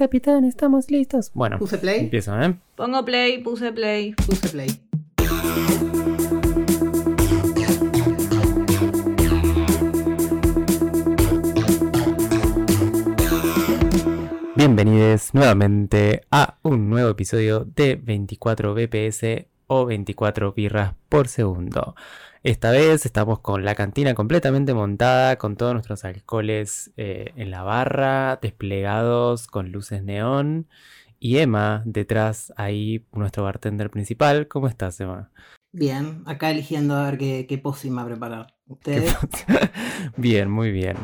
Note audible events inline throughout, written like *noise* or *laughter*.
capitán, estamos listos. Bueno, ¿Puse play? empiezo, ¿eh? Pongo play, puse play. Puse play. Bienvenidos nuevamente a un nuevo episodio de 24 BPS o 24 birras por segundo. Esta vez estamos con la cantina completamente montada, con todos nuestros alcoholes eh, en la barra, desplegados con luces neón. Y Emma detrás ahí, nuestro bartender principal. ¿Cómo estás, Emma? Bien, acá eligiendo a ver qué, qué pócima preparar. ¿Qué ¿Ustedes? *laughs* bien, muy bien.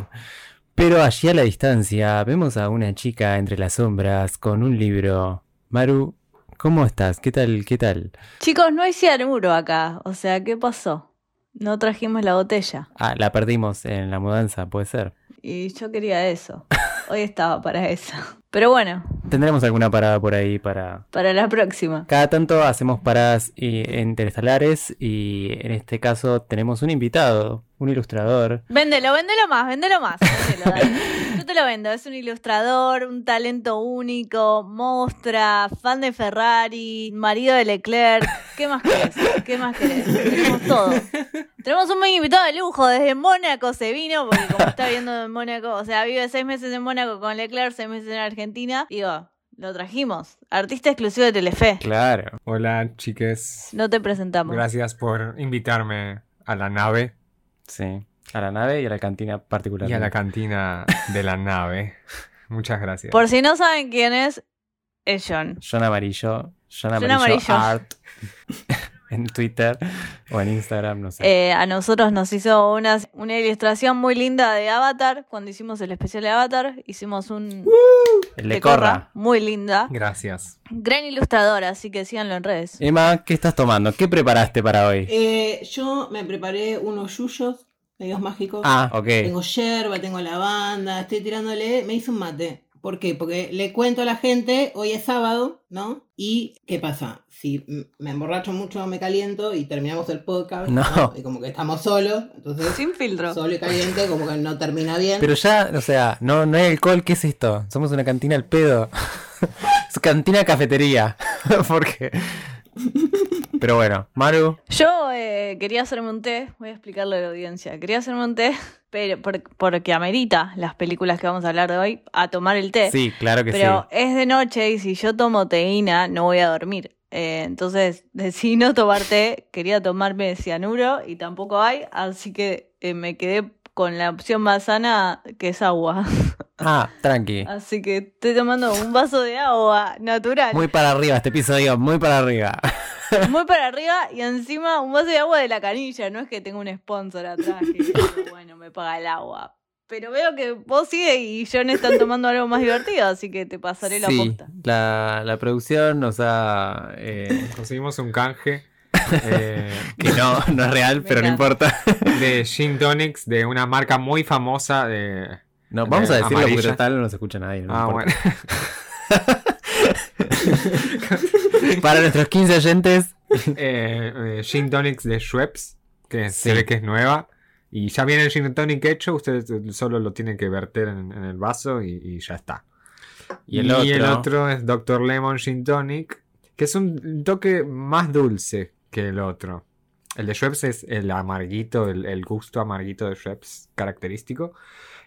Pero allí a la distancia vemos a una chica entre las sombras con un libro. Maru, ¿cómo estás? ¿Qué tal? ¿Qué tal? Chicos, no hay cianuro acá. O sea, ¿qué pasó? No trajimos la botella. Ah, la perdimos en la mudanza, puede ser. Y yo quería eso. Hoy estaba para eso. Pero bueno, Tendremos alguna parada por ahí para... para la próxima. Cada tanto hacemos paradas interestelares y en este caso tenemos un invitado, un ilustrador. Véndelo, véndelo más, véndelo más. Véndelo, *laughs* te lo vendo. Es un ilustrador, un talento único, mostra, fan de Ferrari, marido de Leclerc. ¿Qué más querés? ¿Qué más querés? Tenemos todo. Tenemos un buen invitado de lujo. Desde Mónaco se vino, porque como está viendo en Mónaco, o sea, vive seis meses en Mónaco con Leclerc, seis meses en Argentina. Digo, lo trajimos. Artista exclusivo de Telefe. Claro. Hola, chiques. No te presentamos. Gracias por invitarme a la nave Sí. A la nave y a la cantina particular. y a la cantina de la nave. Muchas gracias. Por si no saben quién es, es John. John Amarillo. John John Amarillo, Amarillo. Art. *laughs* en Twitter o en Instagram, no sé. Eh, a nosotros nos hizo una, una ilustración muy linda de Avatar. Cuando hicimos el especial de Avatar, hicimos un El de Corra. muy linda. Gracias. Gran ilustradora, así que síganlo en redes. Emma, ¿qué estás tomando? ¿Qué preparaste para hoy? Eh, yo me preparé unos yuyos, medios mágicos. Ah, ok. Tengo yerba, tengo lavanda, estoy tirándole, me hice un mate. ¿Por qué? Porque le cuento a la gente, hoy es sábado, ¿no? Y ¿qué pasa? Si me emborracho mucho, me caliento y terminamos el podcast, No. Y como que estamos solos, entonces Sin filtro. solo y caliente, como que no termina bien. Pero ya, o sea, no, no hay alcohol, ¿qué es esto? Somos una cantina al pedo. *laughs* es cantina cafetería. *laughs* Porque. *laughs* Pero bueno, Maru. Yo eh, quería hacerme un té, voy a explicarle a la audiencia. Quería hacerme un té, *laughs* pero por- porque amerita las películas que vamos a hablar de hoy a tomar el té. Sí, claro que Pero sí. es de noche y si yo tomo teína no voy a dormir. Eh, entonces *laughs* decidí no tomar té, quería tomarme cianuro y tampoco hay, así que eh, me quedé con la opción más sana que es agua. *laughs* Ah, tranqui. Así que estoy tomando un vaso de agua natural, Muy muy, para arriba este episodio, muy para arriba. *laughs* para arriba y encima un vaso de agua de la canilla. No es que tenga un sponsor atrás que bueno me paga el agua. Pero veo que vos sigue y John están tomando algo más divertido, así que te pasaré la sí, posta. la, la producción nos ha. eh, Conseguimos un canje eh, *laughs* que no, no es real, pero no importa. de Gin Tonics de una marca muy famosa de... No, vamos a Eh, decirlo porque amarilla. total no nos escucha nadie. no ah, importa. bueno. *laughs* Para nuestros 15 oyentes, *laughs* Eh, eh, Gin Tonics de Schweppes, que Sí. se ve que es nueva. Y ya viene el Gin Tonic hecho, ustedes solo lo tienen que verter en, en el vaso y, y ya está. Y el otro- otro es Dr. Lemon Gin Tonic, que es un toque más dulce que el otro. El de Schweppes es el amarguito, el, el gusto amarguito de Schweppes característico.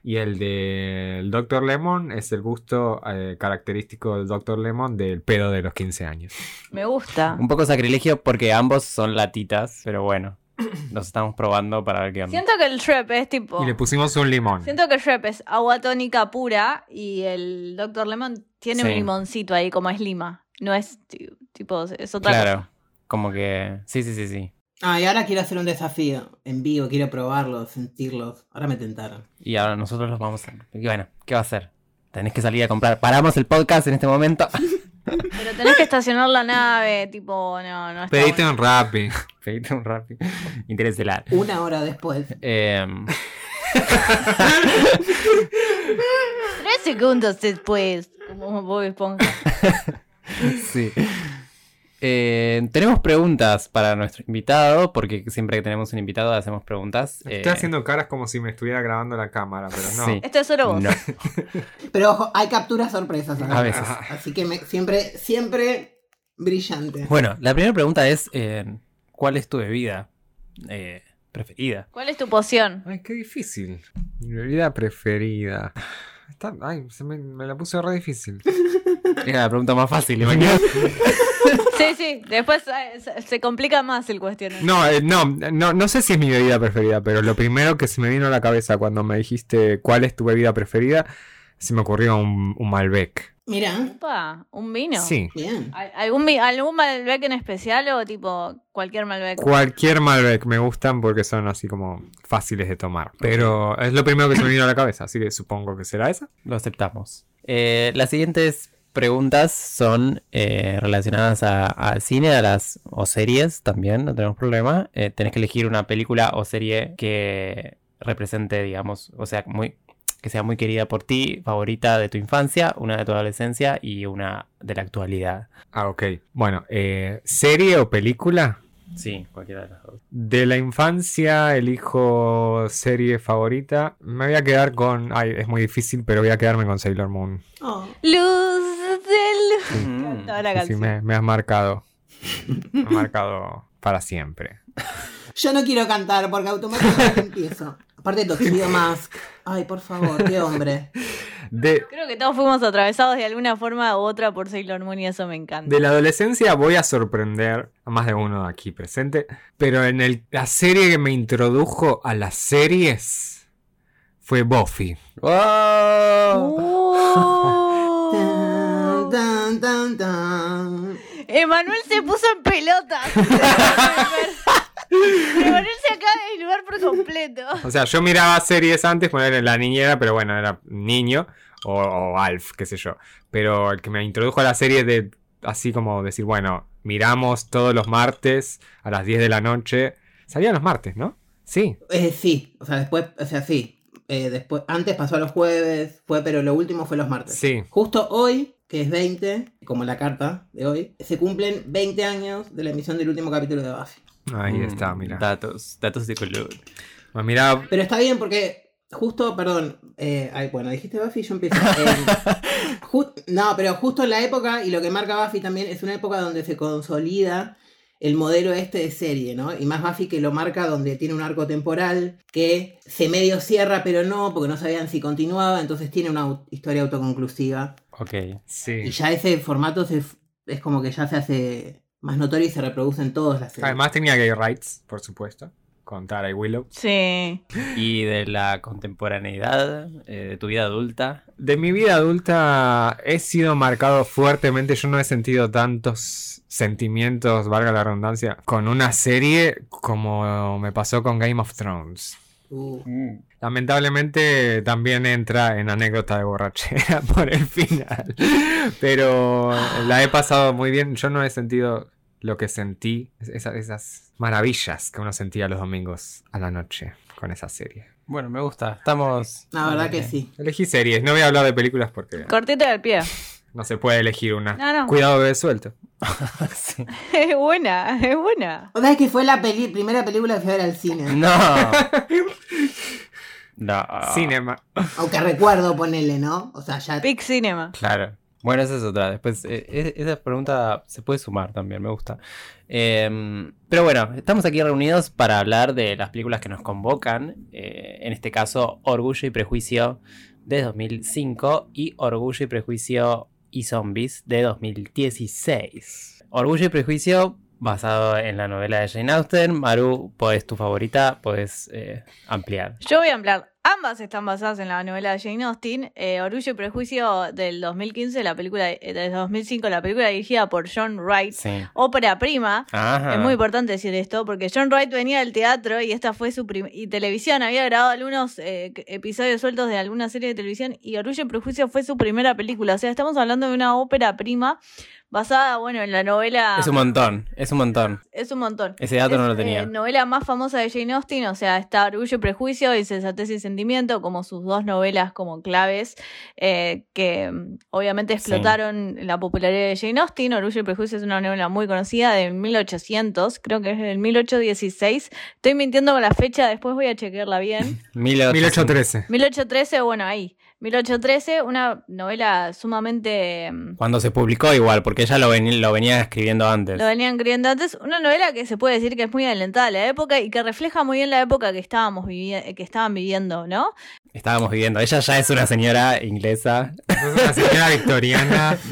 Y el de el Dr. Lemon es el gusto eh, característico del Dr. Lemon del pedo de los 15 años. Me gusta. un poco sacrilegio porque ambos son latitas, pero bueno, *clears throat* los estamos probando para ver qué onda. Siento que el Shrep es tipo. Y le pusimos un limón. Siento que el Shrep es agua tónica pura y el Dr. Lemon tiene un Sí. limoncito ahí, como es lima. No es ti- tipo, es otra Claro, cosa. Como que. Sí, sí, sí, sí. Ah, y ahora quiero hacer un desafío en vivo, quiero probarlos, sentirlos. Ahora me tentaron. Y ahora nosotros los vamos a. Y bueno, ¿qué va a hacer? Tenés que salir a comprar. Paramos el podcast en este momento. *laughs* Pero tenés que estacionar la nave, tipo, no, no está Pedite bueno. un Rappi. *laughs* Pedite un rápido. Interestelar. Una hora después. Em, *laughs* Tres segundos después. Como Bob Esponja. sí. Eh, tenemos preguntas para nuestro invitado, porque siempre que tenemos un invitado hacemos preguntas. Estoy Eh, haciendo caras como si me estuviera grabando la cámara, pero no. Sí. Esto es solo vos. no. *laughs* Pero ojo, hay capturas sorpresas. acá. A veces. Así que me- siempre, siempre brillante. Bueno, la primera pregunta es: eh, ¿cuál es tu bebida eh, preferida? ¿Cuál es tu poción? Ay, qué difícil. Mi bebida preferida. Está- ay, se me, me la puse re difícil. *laughs* Era la pregunta más fácil, imagínate. *laughs* Sí, sí. Después eh, se- complica más el cuestionario. No, eh, no, no, no sé si es mi bebida preferida, pero lo primero que se me vino a la cabeza cuando me dijiste cuál es tu bebida preferida, se me ocurrió un, un Malbec. Mira, Opa, ¿un vino? Sí, bien. ¿Al- ¿Algún, mi- ¿Algún Malbec en especial o tipo cualquier Malbec? cualquier Malbec me gustan porque son así como fáciles de tomar. Pero es lo primero que se me vino a la cabeza, así que supongo que será esa. Lo aceptamos. Eh, las siguientes preguntas son eh, relacionadas al cine, a las o series también, no tenemos problema. Eh, tenés que elegir una película o serie que represente, digamos, o sea, muy que sea muy querida por ti, favorita de tu infancia, una de tu adolescencia y una de la actualidad. Ah, ok. Bueno, eh, ¿serie o película? Sí, cualquiera de las dos. De la infancia elijo serie favorita. Me voy a quedar con... Ay, es muy difícil, pero voy a quedarme con Sailor Moon. Oh. Luz de luz. Mm. Toda la Sí, me, me has marcado. Me has marcado para siempre. *laughs* Yo no quiero cantar porque automáticamente *laughs* empiezo. Aparte Tuxedo Mask. Ay, por favor, qué hombre. De, Creo que todos fuimos atravesados de alguna forma u otra por Sailor Moon y eso me encanta. de la adolescencia voy a sorprender a más de uno aquí presente. Pero en el- la serie que me introdujo a las series fue Buffy. ¡Oh! *laughs* Tan, tan, tan, tan. Emanuel se puso en pelotas. *laughs* *laughs* Emanuel se acaba de desnudar por completo. O sea, yo miraba series antes, poner la niñera, pero bueno, era niño. O, o Alf, qué sé yo. Pero el que me introdujo a la serie de así como decir, bueno, miramos todos los martes a las 10 de la noche. Salían los martes, ¿no? Sí. Eh, sí, o sea, después, o sea, sí. Eh, después, antes pasó a los jueves, fue, pero lo último fue los martes. Sí. Justo hoy, que es 20, como la carta de hoy, se cumplen 20 años de la emisión del último capítulo de Buffy. Ahí Mm, está, mira. Datos, datos de color. Bueno, mira, Pero está bien porque justo, perdón, eh, ay, bueno, dijiste Buffy, yo empiezo. *laughs* Eh, no, pero justo en la época, y lo que marca Buffy también, es una época donde se consolida el modelo este de serie, ¿no? Y más Buffy que lo marca donde tiene un arco temporal que se medio cierra, pero no, porque no sabían si continuaba, entonces tiene una historia autoconclusiva. Ok. Y sí. ya ese formato se, es como que ya se hace más notorio y se reproduce en todas las series. Además tenía gay rights, por supuesto. Con Tara y Willow. Sí. Y de la contemporaneidad, eh, de tu vida adulta. De mi vida adulta he sido marcado fuertemente. Yo no he sentido tantos sentimientos, valga la redundancia, con una serie como me pasó con Game of Thrones. Uh. Lamentablemente también entra en anécdota de borrachera *laughs* por el final. Pero la he pasado muy bien. Yo no he sentido lo que sentí, esa- esas maravillas que uno sentía los domingos a la noche con esa serie. Bueno, me gusta. Estamos. La verdad que sí. Elegí series, no voy a hablar de películas porque Cortito del pie. No se puede elegir una. No, no. Cuidado, bebé suelto. *laughs* Sí. Es buena, es buena. O sea, es que fue la peli- primera película que fui a ver al cine. No. *laughs* No. Cinema. Aunque recuerdo ponerle, ¿no? O sea, ya. Big Cinema. Claro. Bueno, esa es otra. Después, eh, es- esa pregunta se puede sumar también, me gusta. Em, pero bueno, estamos aquí reunidos para hablar de las películas que nos convocan. eh, en este caso, Orgullo y Prejuicio de 2005 y Orgullo y Prejuicio y Zombies de 2016. Orgullo y Prejuicio basado en la novela de Jane Austen. Maru, pues tu favorita, puedes eh, ampliar. Yo voy a hablar. Ambas están basadas en la novela de Jane Austen. eh, Orgullo y Prejuicio del 2015, la película eh, del 2005, la película dirigida por John Wright. Sí. Ópera prima. Ajá. Es muy importante decir esto porque John Wright venía del teatro y esta fue su y televisión había grabado algunos eh, episodios sueltos de alguna serie de televisión y Orgullo y Prejuicio fue su primera película, o sea, estamos hablando de una ópera prima basada, bueno, en la novela Es un montón, es un montón. es un montón. Ese dato no lo tenía. eh, novela más famosa de Jane Austen, o sea, está Orgullo y Prejuicio, Insensatez y Resentimiento como sus dos novelas como claves eh, que mm, obviamente Sí. explotaron la popularidad de Jane Austen. Orgullo y Prejuicio es una novela muy conocida de 1800, creo que es del 1816. Estoy mintiendo con la fecha, después voy a chequearla bien. *laughs* 1813. 1813, bueno, ahí. 1813, una novela sumamente... mm, Cuando se publicó igual, porque ella lo, veni- lo venía escribiendo antes. Lo venían creyendo antes. Una novela que se puede decir que es muy adelantada a la época y que refleja muy bien la época que estábamos vivi- que estaban viviendo, ¿no? Estábamos viviendo. Ella ya es una señora inglesa. Es una señora victoriana. *laughs*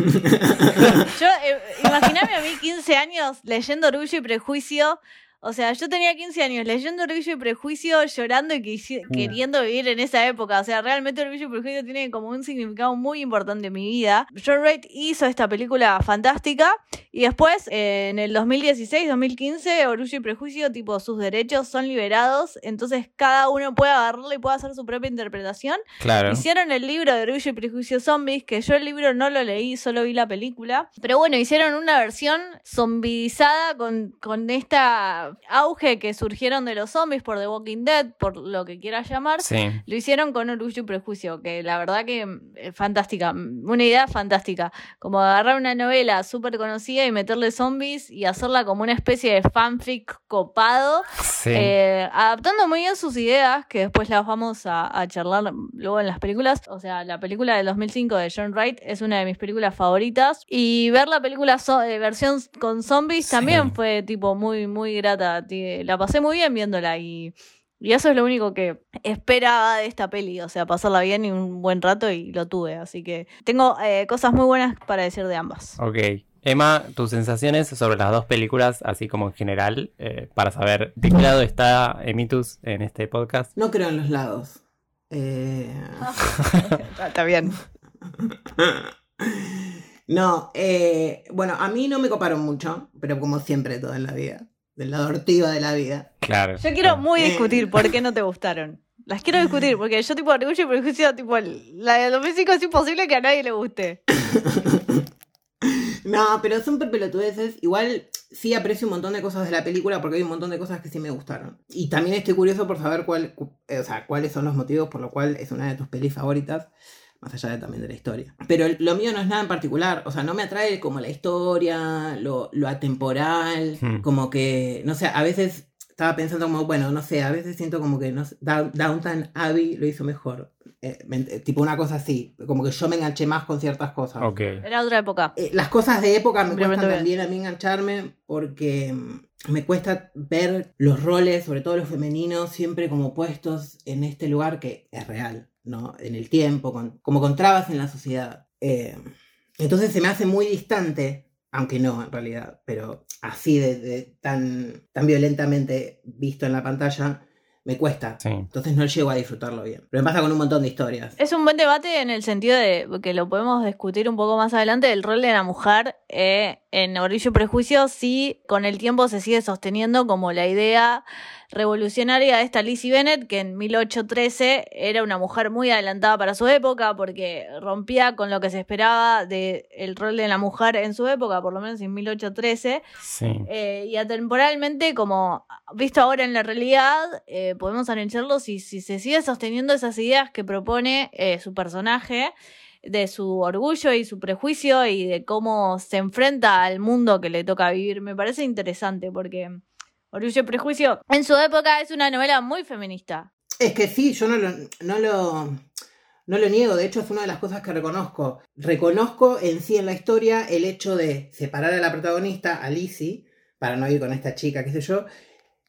Yo, eh, imaginame a mí 15 años leyendo Orgullo y Prejuicio. O sea, yo tenía 15 años leyendo Orgullo y Prejuicio, llorando y quisi- queriendo vivir en esa época. O sea, realmente Orgullo y Prejuicio tiene como un significado muy importante en mi vida. John Wright hizo esta película fantástica y después, eh, en el 2016-2015, Orgullo y Prejuicio, tipo, sus derechos son liberados. Entonces, cada uno puede agarrarlo y puede hacer su propia interpretación. Claro. Hicieron el libro de Orgullo y Prejuicio Zombies, que yo el libro no lo leí, solo vi la película. Pero bueno, hicieron una versión zombizada con, con esta auge que surgieron de los zombies por The Walking Dead, por lo que quieras llamar. Sí. Lo hicieron con Orgullo y Prejuicio, que la verdad que es fantástica, una idea fantástica. Como agarrar una novela súper conocida y meterle zombies y hacerla como una especie de fanfic copado. Sí. Eh, adaptando muy bien sus ideas, que después las vamos a, a charlar luego en las películas. O sea, la película del 2005 de John Wright es una de mis películas favoritas. Y ver la película zo- eh, versión con zombies Sí. también fue tipo muy, muy grata. La pasé muy bien viéndola y... Y eso es lo único que esperaba de esta peli, o sea, pasarla bien y un buen rato y lo tuve, así que tengo eh, cosas muy buenas para decir de ambas. Ok. Emma, tus sensaciones sobre las dos películas, así como en general, eh, para saber de qué lado está Emitus en este podcast. No creo en los lados. Eh, *laughs* Está bien. *laughs* No, eh, bueno, a mí no me coparon mucho, pero como siempre todo en la vida, del lado ortiva de la vida. Claro. Yo quiero muy Eh. discutir por qué no te gustaron. Las quiero discutir, *laughs* porque yo tipo orgullo y prejuicio, tipo, la de los físicos es imposible que a nadie le guste. *laughs* No, pero son pelotudeces. Igual sí aprecio un montón de cosas de la película porque hay un montón de cosas que sí me gustaron. Y también estoy curioso por saber cuál, cu- eh, o sea, cuáles son los motivos por los cuales es una de tus pelis favoritas. Más allá de, también de la historia. Pero lo mío no es nada en particular. O sea, no me atrae como la historia, lo, lo atemporal. Hmm. Como que, no sé, a veces estaba pensando como, bueno, no sé, a veces siento como que no sé, Down- Downton Abbey lo hizo mejor. Eh, me ent- tipo una cosa así. Como que yo me enganché más con ciertas cosas. Ok. Era otra época. Eh, las cosas de época me Simplemente cuestan bien. también a mí engancharme porque mm, me cuesta ver los roles, sobre todo los femeninos, siempre como puestos en este lugar que es real, ¿no? En el tiempo, con- como con trabas en la sociedad. Eh, entonces se me hace muy distante, aunque no en realidad, pero así de, de tan, tan violentamente visto en la pantalla, me cuesta. Sí. Entonces no llego a disfrutarlo bien. Pero me pasa con un montón de historias. Es un buen debate en el sentido de que lo podemos discutir un poco más adelante del rol de la mujer eh, en Orgullo y Prejuicio, si con el tiempo se sigue sosteniendo como la idea revolucionaria de esta Lizzie Bennett, que en 1813 era una mujer muy adelantada para su época, porque rompía con lo que se esperaba del rol de la mujer en su época, por lo menos en 1813. Sí. Eh, y atemporalmente, como visto ahora en la realidad, eh, podemos analizarlo si, si se sigue sosteniendo esas ideas que propone eh, su personaje, de su orgullo y su prejuicio y de cómo se enfrenta al mundo que le toca vivir. Me parece interesante porque Orgullo Prejuicio en su época es una novela muy feminista. Es que sí, yo no lo, no lo, no lo niego, de hecho es una de las cosas que reconozco. Reconozco en sí en la historia el hecho de separar a la protagonista, a Lizzie, para no ir con esta chica, qué sé yo,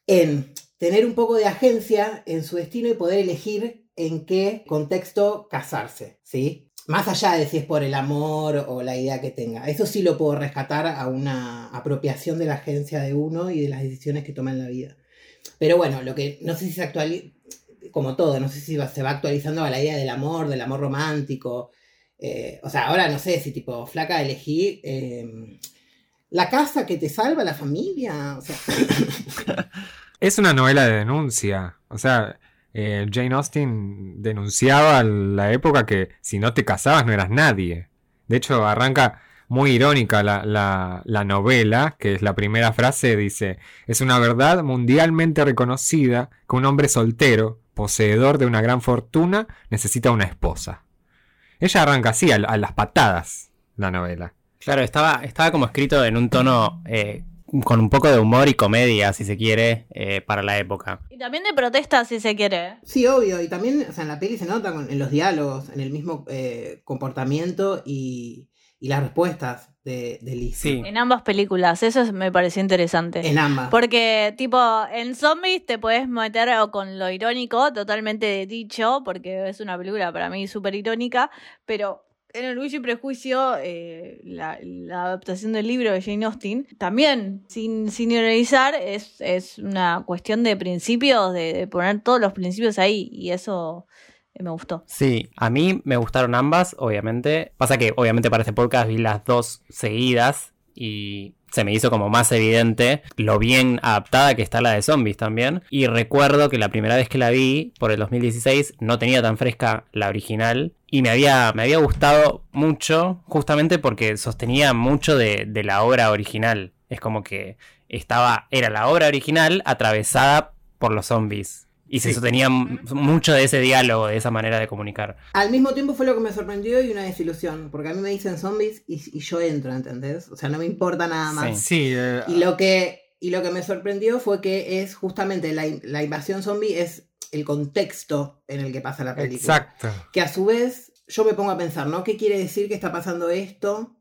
en tener un poco de agencia en su destino y poder elegir en qué contexto casarse, ¿sí? Más allá de si es por el amor o la idea que tenga. Eso sí lo puedo rescatar a una apropiación de la agencia de uno y de las decisiones que toma en la vida. Pero bueno, lo que no sé si se actualiza, como todo, no sé si se va actualizando a la idea del amor, del amor romántico. Eh, o sea, ahora no sé si tipo, flaca, elegí eh, la casa que te salva, la familia. *laughs* Es una novela de denuncia. O sea, eh, Jane Austen denunciaba la época que si no te casabas no eras nadie. De hecho, arranca muy irónica la, la- la novela, que es la primera frase, dice, es una verdad mundialmente reconocida que un hombre soltero poseedor de una gran fortuna necesita una esposa. Ella arranca así, a, a las patadas, la novela. Claro, estaba, estaba como escrito en un tono eh, con un poco de humor y comedia, si se quiere, eh, para la época. Y también de protesta, si se quiere. Sí, obvio. Y también, o sea, en la peli se nota con- en los diálogos, en el mismo eh, comportamiento y, y las respuestas de, de Liz. Sí. En ambas películas, eso es- me pareció interesante. En ambas. Porque, tipo, en zombies te puedes meter o con lo irónico, totalmente dicho, porque es una película para mí súper irónica, pero en Orgullo y Prejuicio, eh, la, la adaptación del libro de Jane Austen, también, sin, sin ironizar, es, es una cuestión de principios, de, de poner todos los principios ahí, y eso eh, me gustó. Sí, a mí me gustaron ambas, obviamente. Pasa que, obviamente, para este podcast vi las dos seguidas y se me hizo como más evidente lo bien adaptada que está la de zombies también. Y recuerdo que la primera vez que la vi, por el 2016, no tenía tan fresca la original. Y me había, gustado mucho, justamente porque sostenía mucho de, de la obra original. Es como que estaba, era la obra original atravesada por los zombies. Y se Sí. sostenía mucho de ese diálogo, de esa manera de comunicar. Al mismo tiempo fue lo que me sorprendió y una desilusión, porque a mí me dicen zombies y, y yo entro, ¿entendés? O sea, no me importa nada más. Sí, eh, Y lo que, y lo que me sorprendió fue que es justamente la, la invasión zombie es el contexto en el que pasa la película. exacto. Que a su vez yo me pongo a pensar, ¿no? ¿Qué quiere decir que está pasando esto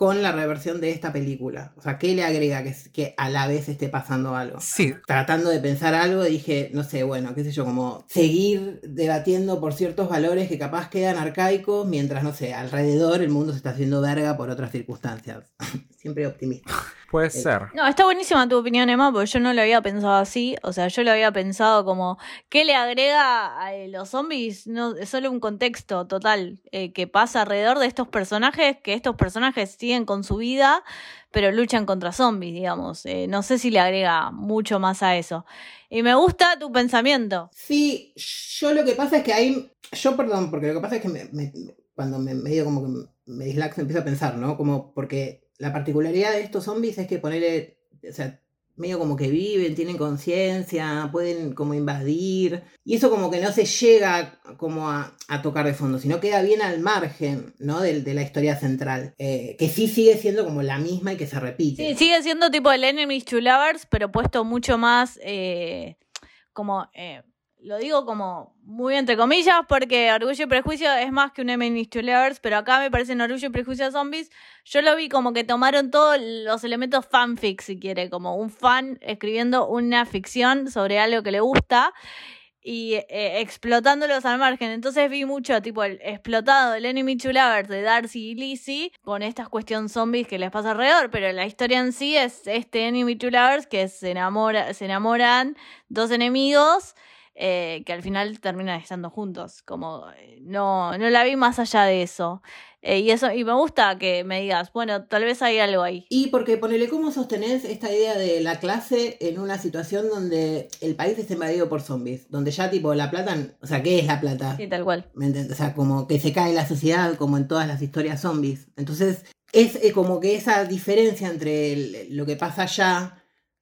con la reversión de esta película? O sea, ¿qué le agrega que, que a la vez esté pasando algo? Sí, Tratando de pensar algo, dije, no sé, bueno, qué sé yo, como seguir debatiendo por ciertos valores que capaz quedan arcaicos, mientras, no sé, alrededor el mundo se está haciendo verga por otras circunstancias. *laughs* Siempre optimista. *laughs* puede Eh, ser. No, está buenísima tu opinión, Emma, porque yo no lo había pensado así. O sea, yo lo había pensado como, ¿qué le agrega a los zombies? No, es solo un contexto total eh, que pasa alrededor de estos personajes, que estos personajes siguen con su vida, pero luchan contra zombies, digamos. Eh, no sé si le agrega mucho más a eso. Y me gusta tu pensamiento. Sí, yo lo que pasa es que hay. Yo, perdón, porque lo que pasa es que me- me- cuando me medio como que me dislaxo empiezo a pensar, ¿no? Como porque la particularidad de estos zombies es que ponerle. O sea, medio como que viven, tienen conciencia, pueden como invadir. Y eso como que no se llega como a, tocar de fondo, sino queda bien al margen, ¿no? De, de la historia central. eh, que sí sigue siendo como la misma y que se repite. Sí, sigue siendo tipo el Enemies to Lovers, pero puesto mucho más eh, como. eh, lo digo como muy entre comillas, porque Orgullo y Prejuicio es más que un Enemies to Lovers, pero acá me parecen Orgullo y Prejuicio Zombies. Yo lo vi como que tomaron todos los elementos fanfic, si quiere, como un fan escribiendo una ficción sobre algo que le gusta y eh, explotándolos al margen. Entonces vi mucho, tipo, el explotado del Enemy to Lovers de Darcy y Lizzie con estas cuestiones zombies que les pasa alrededor, pero la historia en sí es este Enemy to Lovers que se, enamora, se enamoran dos enemigos eh, que al final terminan estando juntos. Como eh, no, no la vi más allá de eso. Eh, y eso, y me gusta que me digas, bueno, tal vez hay algo ahí. Y porque ponele cómo sostenés esta idea de la clase en una situación donde el país está invadido por zombies, donde ya tipo la plata, o sea, ¿qué es la plata? Sí, tal cual. ¿Me entiendes? O sea, como que se cae la sociedad como en todas las historias zombies. Entonces, es como que esa diferencia entre lo que pasa allá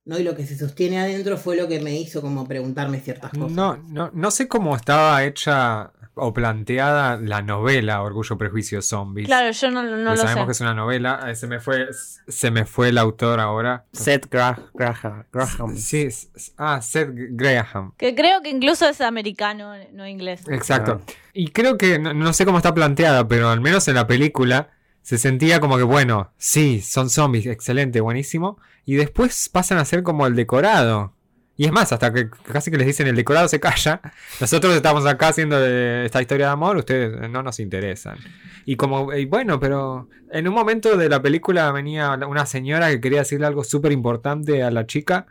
¿no? y lo que se sostiene adentro fue lo que me hizo como preguntarme ciertas cosas. No, no, no sé cómo estaba hecha o planteada la novela Orgullo, Prejuicio, Zombies. Claro, yo no, no lo sabemos sé. que es una novela. eh, Se me fue, se me fue el autor ahora. Seth Gra- Graham. Graham. Sí, ah, Seth Graham. Que creo que incluso es americano, no inglés. Exacto. Ah. Y creo que, no, no sé cómo está planteada, pero al menos en la película se sentía como que, bueno, sí, son zombies, excelente, buenísimo. Y después pasan a ser como el decorado. Y es más, hasta que casi que les dicen el decorado se calla. Nosotros estamos acá haciendo eh, esta historia de amor, ustedes no nos interesan. Y como, y bueno, pero en un momento de la película venía una señora que quería decirle algo súper importante a la chica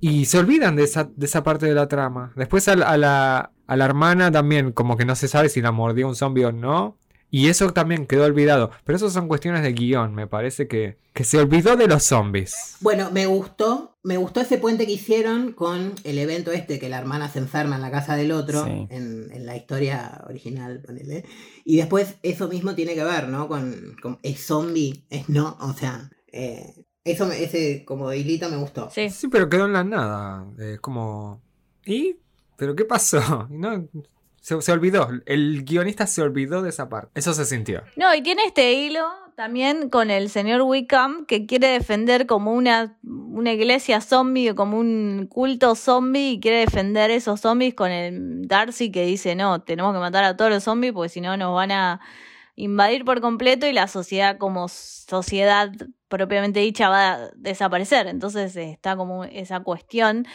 y se olvidan de esa, de esa parte de la trama. Después a la, a la hermana también, como que no se sabe si la mordió un zombie o no. Y eso también quedó olvidado. Pero eso son cuestiones de guion, me parece que, que se olvidó de los zombies. Bueno, me gustó, me gustó ese puente que hicieron con el evento este que la hermana se enferma en la casa del otro, Sí. en, en la historia original, ponele. Y después eso mismo tiene que ver, ¿no? Con, con es zombie, es no, o sea, eh, eso, me- ese como hilito me gustó. Sí. Sí, pero quedó en la nada. Es como... Y ¿Pero qué pasó? *laughs* No, se, olvidó. El guionista se olvidó de esa parte. Eso se sintió. No, y tiene este hilo también con el señor Wickham que quiere defender como una, una iglesia zombie o como un culto zombie y quiere defender esos zombies con el Darcy que dice no, tenemos que matar a todos los zombies porque si no nos van a invadir por completo y la sociedad como sociedad propiamente dicha va a desaparecer. Entonces eh, está como esa cuestión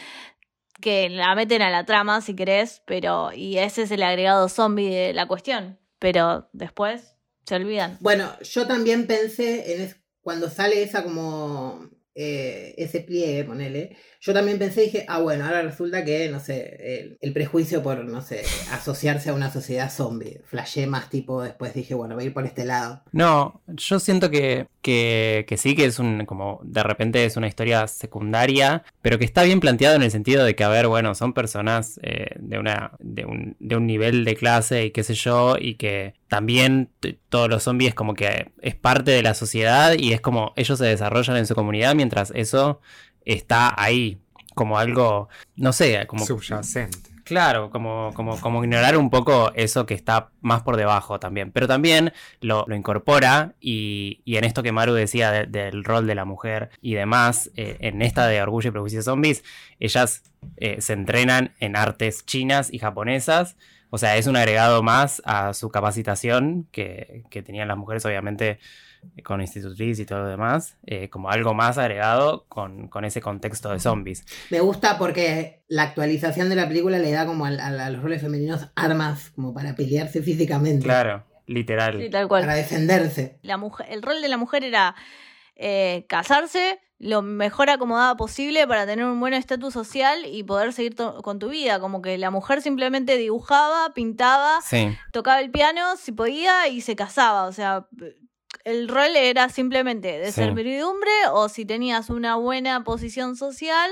que la meten a la trama si querés, pero y ese es el agregado zombie de la cuestión, pero después se olvidan. Bueno, yo también pensé en es- cuando sale esa como eh, ese pliegue, ponele, yo también pensé, dije, ah, bueno, ahora resulta que, no sé, el, prejuicio por, no sé, asociarse a una sociedad zombie. Flashé más tipo, después dije, bueno, voy a ir por este lado. No, yo siento que, que, que sí, que es un, como, de repente es una historia secundaria, pero que está bien planteado en el sentido de que, a ver, bueno, son personas eh, de una, de un, de un nivel de clase y qué sé yo, y que también todos los zombies como que es parte de la sociedad y es como ellos se desarrollan en su comunidad mientras eso está ahí, como algo, no sé, como... Subyacente. Claro, como, como, como ignorar un poco eso que está más por debajo también. Pero también lo, lo incorpora y, y en esto que Maru decía de- del rol de la mujer y demás, eh, en esta de Orgullo y Prejuicio Zombies, ellas eh, se entrenan en artes chinas y japonesas. O sea, es un agregado más a su capacitación que, que tenían las mujeres, obviamente, con institutriz y todo lo demás, eh, como algo más agregado con, con ese contexto de zombies. Me gusta porque la actualización de la película le da como a, los roles femeninos armas como para pelearse físicamente, Claro, literal. Sí, tal cual. para defenderse. la mujer, el rol de la mujer era eh, casarse lo mejor acomodada posible para tener un buen estatus social y poder seguir to- con tu vida. Como que la mujer simplemente dibujaba, pintaba, Sí. tocaba el piano si podía y se casaba. O sea, el rol era simplemente de Sí. servidumbre o si tenías una buena posición social,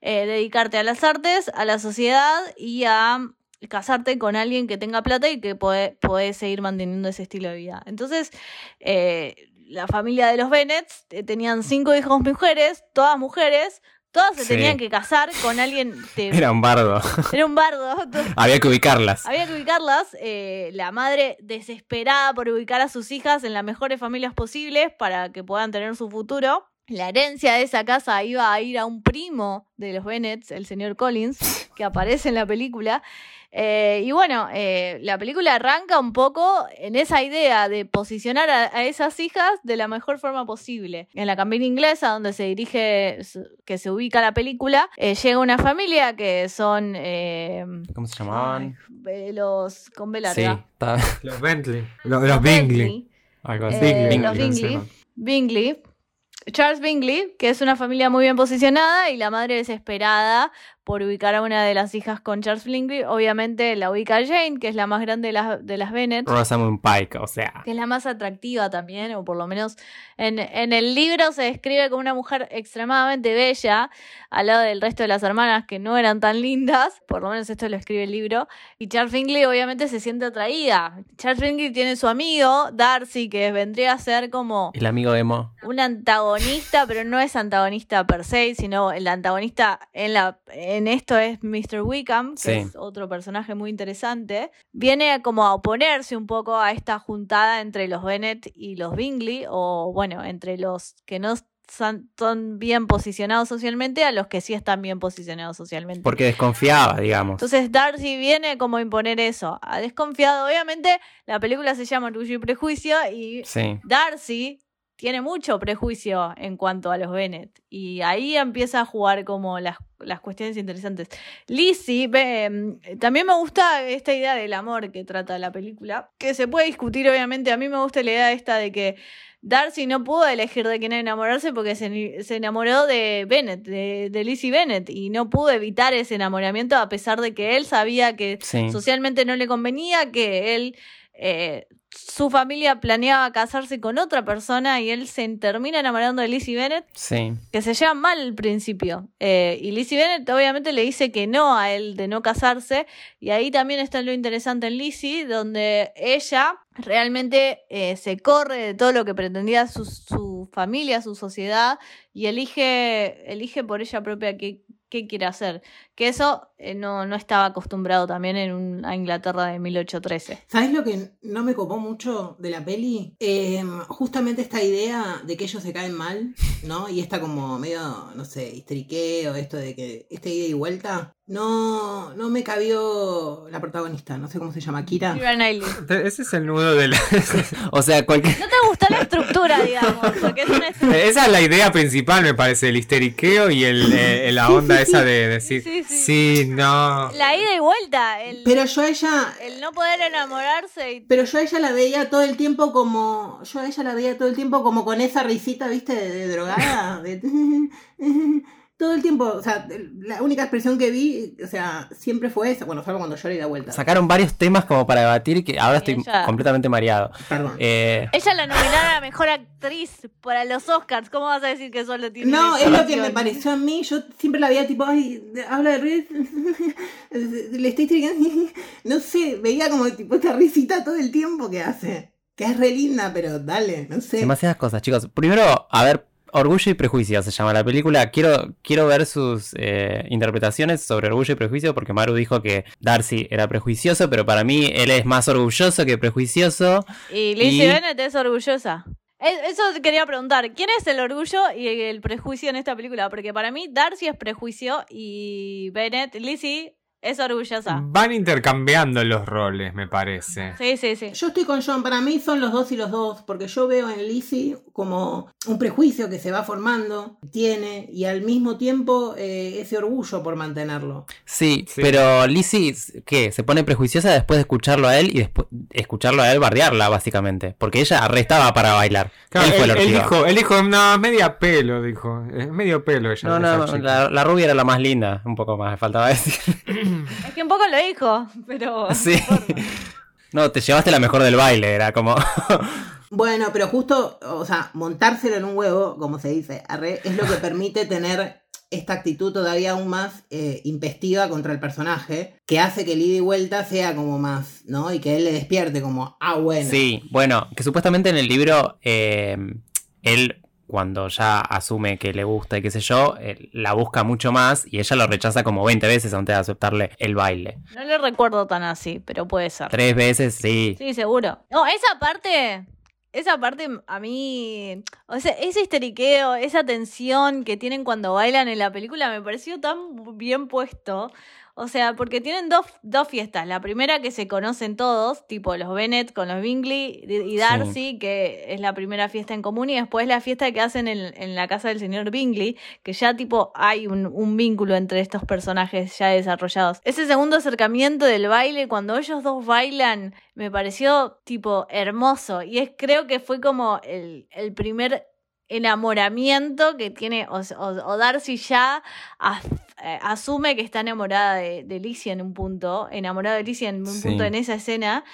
eh, dedicarte a las artes, a la sociedad y a casarte con alguien que tenga plata y que puede, podés seguir manteniendo ese estilo de vida. Entonces, eh, la familia de los Bennett eh, tenían cinco hijos mujeres, todas mujeres, todas se Sí. tenían que casar con alguien de... *laughs* Era un bardo. era un bardo. *laughs* Había que ubicarlas. Había que ubicarlas. eh, la madre desesperada por ubicar a sus hijas en las mejores familias posibles para que puedan tener su futuro. La herencia de esa casa iba a ir a un primo de los Bennett, el señor Collins, que aparece en la película. Eh, y bueno, eh, la película arranca un poco en esa idea de posicionar a, a esas hijas de la mejor forma posible. En la campina inglesa, donde se dirige, que se ubica la película, eh, llega una familia que son eh, ¿Cómo se llamaban? eh, los con B Sí, larga. Los Bentley. Los, los Bingley. algo así. Eh, Bingley, los Bingley. Bingley. Charles Bingley, que es una familia muy bien posicionada y la madre desesperada por ubicar a una de las hijas con Charles Bingley. Obviamente la ubica Jane, que es la más grande de las, de las Bennett. Rosamund Pike, o sea. que es la más atractiva también, o por lo menos en, en el libro se describe como una mujer extremadamente bella, al lado del resto de las hermanas que no eran tan lindas, por lo menos esto lo escribe el libro, y Charles Bingley obviamente se siente atraída. Charles Bingley tiene su amigo, Darcy, que vendría a ser como El amigo emo. un antagonista, pero no es antagonista per se, sino el antagonista en, la, en esto es Mr. Wickham, que Sí. es otro personaje muy interesante. Viene como a oponerse un poco a esta juntada entre los Bennett y los Bingley, o bueno, entre los que no son, son bien posicionados socialmente a los que sí están bien posicionados socialmente. Porque desconfiaba, digamos. Entonces Darcy viene como a imponer eso. Ha desconfiado, obviamente, la película se llama Orgullo y Prejuicio y Sí. Darcy tiene mucho prejuicio en cuanto a los Bennett. Y ahí empieza a jugar como las, las cuestiones interesantes. Lizzie, em, también me gusta esta idea del amor que trata la película, que se puede discutir obviamente. A mí me gusta la idea esta de que Darcy no pudo elegir de quién enamorarse porque se, se enamoró de Bennett, de, de Lizzie Bennett, y no pudo evitar ese enamoramiento a pesar de que él sabía que Sí. socialmente no le convenía, que él, eh, su familia planeaba casarse con otra persona y él se termina enamorando de Lizzie Bennett, Sí. que se llevan mal al principio. Eh, y Lizzie Bennett obviamente le dice que no a él de no casarse, y ahí también está lo interesante en Lizzie, donde ella realmente eh, se corre de todo lo que pretendía su, su familia, su sociedad, y elige, elige por ella propia qué, qué quiere hacer. Que eso eh, no, no estaba acostumbrado también en una Inglaterra de 1813. ¿Sabes lo que no me copó mucho de la peli? Eh, justamente esta idea de que ellos se caen mal, ¿no? Y está como medio, no sé, histeriqueo, esto de que este ida y vuelta. No, no me cabió la protagonista, no sé cómo se llama, Kira. *laughs* Ese es el nudo de la... *laughs* O sea, cualquier... No te gustó la estructura, digamos, porque es una estructura. *laughs* Esa es la idea principal, me parece, el histeriqueo y el, eh, la onda esa de decir, Sí, sí, sí. no. La ida y vuelta, el, Pero yo a ella, el no poder enamorarse y pero yo a ella la veía todo el tiempo como, yo a ella la veía todo el tiempo como con esa risita, viste, de, de drogada, de- todo el tiempo, o sea, la única expresión que vi, o sea, siempre fue esa, bueno, salvo cuando yo le di la vuelta. Sacaron varios temas como para debatir que ahora estoy ella- completamente mareado. Perdón. Eh, Ella la nominaron a mejor actriz para los Oscars. ¿Cómo vas a decir que solo tiene No, es lo que me pareció a mí. Yo siempre la veía tipo, ay, habla de Ruiz. *laughs* Le estoy trigando. *laughs* No sé, veía como tipo esta risita todo el tiempo que hace. Que es re linda, pero dale, no sé. demasiadas cosas, chicos. Primero, a ver, Orgullo y Prejuicio se llama la película. Quiero, quiero ver sus eh, interpretaciones sobre Orgullo y Prejuicio porque Maru dijo que Darcy era prejuicioso, pero para mí él es más orgulloso que prejuicioso. Y Lizzie Y- Bennett es orgullosa. Eso quería preguntar, ¿quién es el orgullo y el prejuicio en esta película? Porque para mí Darcy es prejuicio y Bennett, Lizzie, es orgullosa. Van intercambiando los roles, me parece. Sí, sí, sí. Yo estoy con John, para mí son los dos y los dos, porque yo veo en Lizzie como un prejuicio que se va formando, tiene, y al mismo tiempo eh, ese orgullo por mantenerlo. Sí, Sí. pero Lizzie, ¿qué? Se pone prejuiciosa después de escucharlo a él y después escucharlo a él bardearla, básicamente. Porque ella arrestaba para bailar. Claro, él fue él, el él ortigo. dijo, él dijo, no, media pelo, dijo. Es medio pelo ella. No, no, la, la rubia era la más linda, un poco más, me faltaba decir. *clears throat* *laughs* Es que un poco lo dijo, pero... *laughs* Sí. No, te llevaste la mejor del baile, era como... *laughs* Bueno, pero justo, o sea, montárselo en un huevo, como se dice, arre, es lo que permite tener esta actitud todavía aún más eh, impestiva contra el personaje, que hace que el ida y vuelta sea como más, ¿no? Y que él le despierte como, ah, bueno. Sí, bueno, que supuestamente en el libro eh, él cuando ya asume que le gusta y qué sé yo, él la busca mucho más y ella lo rechaza como 20 veces antes de aceptarle el baile. No le recuerdo tan así, pero puede ser. Tres veces, sí. Sí, seguro. No, esa parte, esa parte a mí, o sea, ese histeriqueo, esa tensión que tienen cuando bailan en la película me pareció tan bien puesto. O sea, porque tienen dos, dos fiestas. La primera que se conocen todos, tipo los Bennett con los Bingley y Darcy, que es la primera fiesta en común, y después la fiesta que hacen en, en la casa del señor Bingley, que ya tipo hay un, un vínculo entre estos personajes ya desarrollados. Ese segundo acercamiento del baile, cuando ellos dos bailan, me pareció tipo hermoso. Y es creo que fue como el, el primer enamoramiento que tiene, o, o- o Darcy ya as- eh, asume que está enamorada de, de Lizzie en un punto, enamorada de Lizzie en un Sí. punto en esa escena,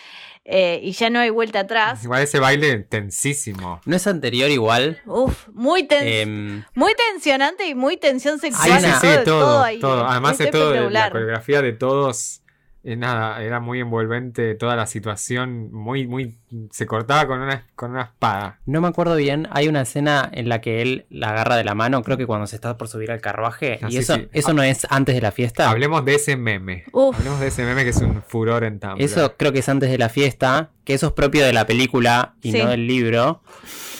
eh, y ya no hay vuelta atrás. Igual ese baile tensísimo. ¿No es anterior igual? Uf, muy, ten- Em, muy tensionante y muy tensión Sí, sexual. sí, una- sí, todo, todo, todo ahí. todo. Además Es de todo, la coreografía de todos, eh, nada, era muy envolvente toda la situación, muy, muy, se cortaba con una, con una espada. no me acuerdo bien, hay una escena en la que él la agarra de la mano, creo que cuando se está por subir al carruaje, Ah, y sí, eso, sí. eso no es antes de la fiesta. Hablemos de ese meme. Uf. Hablemos de ese meme que es un furor en Tumblr. Eso creo que es antes de la fiesta, que eso es propio de la película y Sí. no del libro,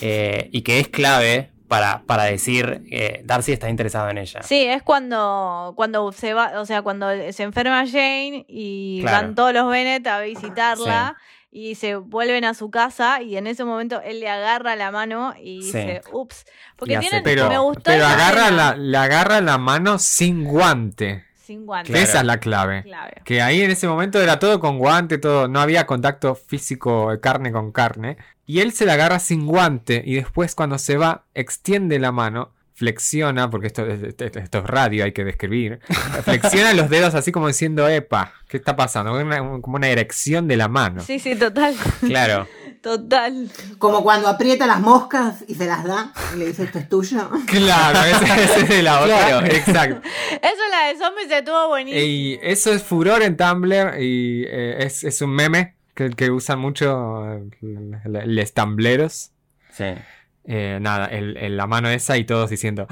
eh, y que es clave para, para decir eh, Darcy está interesado en ella. Sí, es cuando, cuando se va, o sea, cuando se enferma Jane y Claro. van todos los Bennett a visitarla y se vuelven a su casa y en ese momento él le agarra la mano y Sí. dice, ups, porque tienen, pero me gustó pero agarra la, le agarra la mano sin guante. Sin guantes. Claro. Esa es la clave. Clave. Que ahí en ese momento era todo con guante, todo, no había contacto físico de carne con carne. Y él se la agarra sin guante y después cuando se va extiende la mano, flexiona, porque esto, es- esto, esto es radio, hay que describir. *laughs* Flexiona los dedos así como diciendo, epa, ¿qué está pasando? Una- como una erección de la mano. Sí, sí, total. Claro. Total. Como cuando aprieta las moscas y se las da y le dice esto es tuyo. Claro, *laughs* ese, ese es de la otra. Claro. Exacto. Eso la de zombies estuvo buenísimo. Y eso es furor en Tumblr y eh, es, es un meme que, que usan mucho eh, los tambleros. Sí. Eh, nada, el, el- la mano esa y todos diciendo,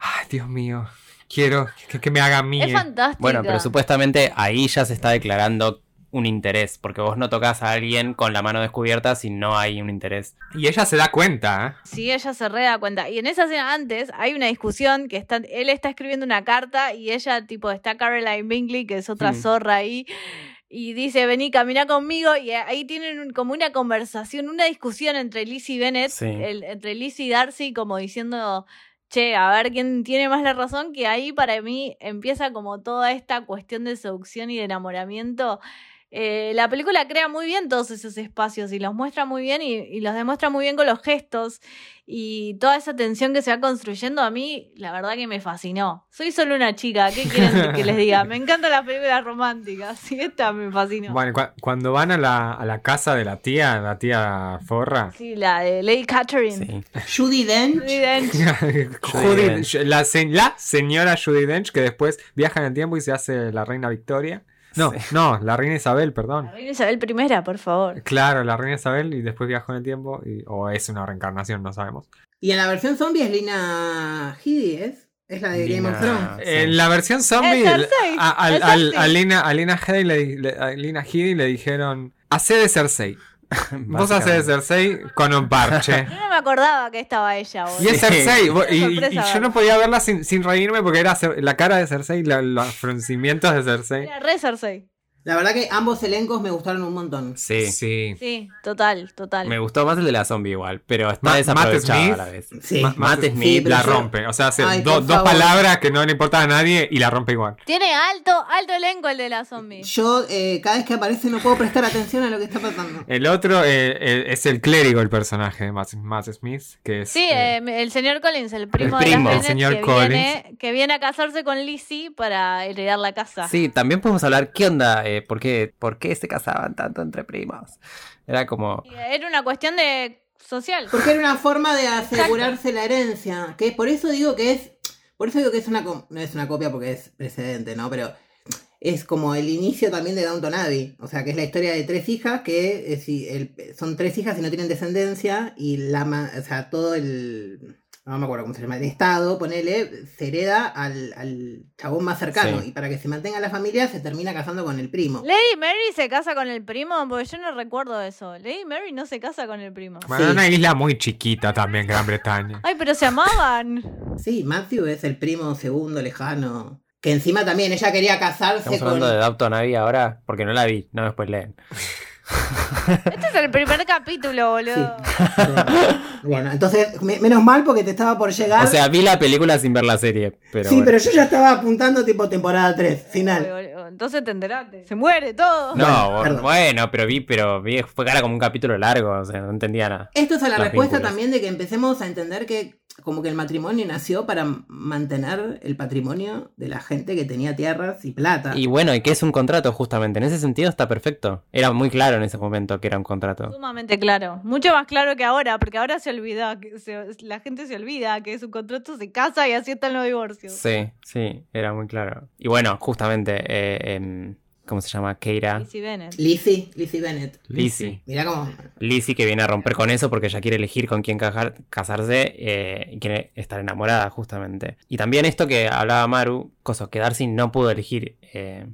ay, Dios mío, quiero que, que me haga mía. Es fantástica. Bueno, pero supuestamente ahí ya se está declarando un interés, porque vos no tocas a alguien con la mano descubierta si no hay un interés. Y ella se da cuenta, ¿eh? Sí, ella se re da cuenta. Y en esa escena antes hay una discusión que está, él está escribiendo una carta y ella, tipo, está Caroline Bingley, que es otra Mm. zorra ahí, y dice, vení, camina conmigo. Y ahí tienen un- como una conversación, una discusión entre Liz y Bennett, Sí. el- entre Liz y Darcy, como diciendo, che, a ver quién tiene más la razón, que ahí para mí empieza como toda esta cuestión de seducción y de enamoramiento. Eh, la película crea muy bien todos esos espacios y los muestra muy bien y, y los demuestra muy bien con los gestos y toda esa tensión que se va construyendo a mí, la verdad que me fascinó. Soy solo una chica, ¿qué quieren *laughs* que les diga? Me encantan las películas románticas *laughs* y esta me fascinó. Bueno, cu- cuando van a la, a la casa de la tía, la tía Forra. Sí, la de Lady Catherine. Sí. Judy Dench. Judy Dench. *laughs* Judy- Dench. la, se- la señora Judy Dench que después viaja en el tiempo y se hace la reina Victoria. No, Sí. no, la reina Isabel, perdón. La reina Isabel I, por favor. Claro, la reina Isabel y después viajó en el tiempo. y- o es una reencarnación, no sabemos. Y en la versión zombie es Lina Headey, ¿es? Es la de Game of Thrones. Sí. En la versión zombie, a, a Lina, a Lina Headey le, le dijeron, hace de Cersei. Vos Básicamente. Cersei con un parche. *laughs* Yo no me acordaba que estaba ella. boludo. Y es. Cersei. Y, yo no podía verla sin, sin reírme porque era la cara de Cersei, la- los fruncimientos de Cersei. Era re Cersei. La verdad que ambos elencos me gustaron un montón. Sí. Sí. Sí, total, total. Me gustó más el de la zombie igual, pero está Ma- Matt desaprovechado Smith. a la vez. Sí. Ma- Matt Ma- Smith, pero la yo- rompe. O sea, hace Ay, do- dos favor. palabras que no le importan a nadie y la rompe igual. Tiene alto, alto elenco el de la zombie. Yo eh, cada vez que aparece no puedo prestar atención a lo que está pasando. *laughs* El otro eh, eh, es el clérigo, el personaje de Matt, Matt Smith, que es... Sí, eh, eh, el señor Collins, el primo, El de primo. las El señor que Collins. Viene, que viene a casarse con Lizzie para heredar la casa. Sí, también podemos hablar, ¿qué onda? Eh, ¿por, qué, ¿Por qué se casaban tanto entre primos? Era como... Era una cuestión de social. Porque era una forma de asegurarse la herencia. Que por eso digo que es. Por eso digo que es una. No es una copia porque es precedente, ¿no? Pero es como el inicio también de Downton Abbey. O sea, que es la historia de tres hijas que eh, si el- son tres hijas y no tienen descendencia. Y la ma- o sea, todo el. No me acuerdo cómo se llama. El Estado, ponele, se hereda al, al chabón más cercano. Sí. Y para que se mantenga la familia, se termina casando con el primo. Lady Mary se casa con el primo, porque yo no recuerdo eso. Lady Mary no se casa con el primo. Bueno, Sí. una isla muy chiquita también, Gran Bretaña. Ay, pero se amaban. Sí, Matthew es el primo segundo lejano. Que encima también ella quería casarse Estamos con. hablando de Downton Abbey ahora, porque no la vi, no después leen. Este es el primer capítulo, boludo. Bueno, entonces, me- menos mal porque te estaba por llegar. O sea, vi la película sin ver la serie, pero sí, bueno. pero yo ya estaba apuntando tipo temporada 3, final. Boludo, Entonces te enteraste. Se muere todo. No, Bueno, bueno, perdón. bueno, pero vi, pero vi, fue cara como un capítulo largo, o sea, no entendía nada. Esto es a la Los respuesta vínculos. también de que empecemos a entender que como que el matrimonio nació para mantener el patrimonio de la gente que tenía tierras y plata. Y bueno, y que es un contrato justamente, en ese sentido está perfecto. Era muy claro en ese momento que era un contrato. Sumamente claro. Mucho más claro que ahora, porque ahora se olvida, que se- la gente se olvida que es un contrato, se casa y así están los divorcios. Sí, sí, era muy claro. Y bueno, justamente, eh, em, ¿cómo se llama? Keira. Lizzie Bennett. Lizzie, Lizzie Bennett. Lizzie. Mirá cómo. Lizzie que viene a romper con eso porque ella quiere elegir con quién cajar- casarse eh, y quiere estar enamorada justamente. Y también esto que hablaba Maru, cosa que Darcy no pudo elegir eh,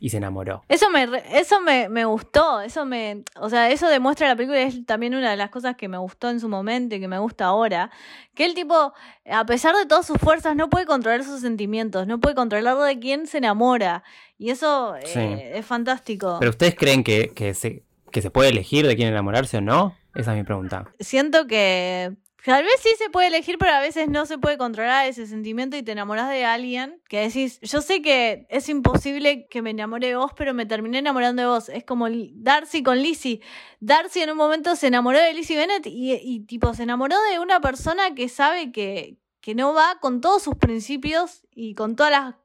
y se enamoró. Eso me eso me, me gustó, eso me, o sea, eso demuestra la película y es también una de las cosas que me gustó en su momento y que me gusta ahora, que el tipo, a pesar de todas sus fuerzas, no puede controlar sus sentimientos, no puede controlar de quién se enamora y eso eh, es fantástico. ¿Pero ustedes creen que, que, se, que se puede elegir de quién enamorarse o no? Esa es mi pregunta. Siento que tal vez sí se puede elegir, pero a veces no se puede controlar ese sentimiento y te enamoras de alguien que decís, yo sé que es imposible que me enamore de vos, pero me terminé enamorando de vos. Es como Darcy con Lizzie. Darcy en un momento se enamoró de Lizzie Bennett y, y, tipo se enamoró de una persona que sabe que, que no va con todos sus principios y con toda la-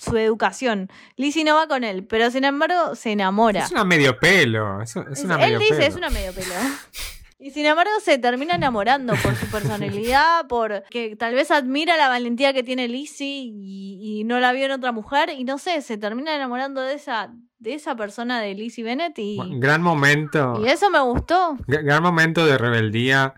su educación. Lizzie no va con él, pero sin embargo se enamora. Es una medio pelo. Es, es una Él medio dice, pelo. es una medio pelo. *laughs* Y sin embargo se termina enamorando por su personalidad, *laughs* por que tal vez admira la valentía que tiene Lizzie y, y no la vio en otra mujer y no sé, se termina enamorando de esa de esa persona de Lizzie Bennett y, Gran momento. y eso me gustó. Gra- Gran momento de rebeldía.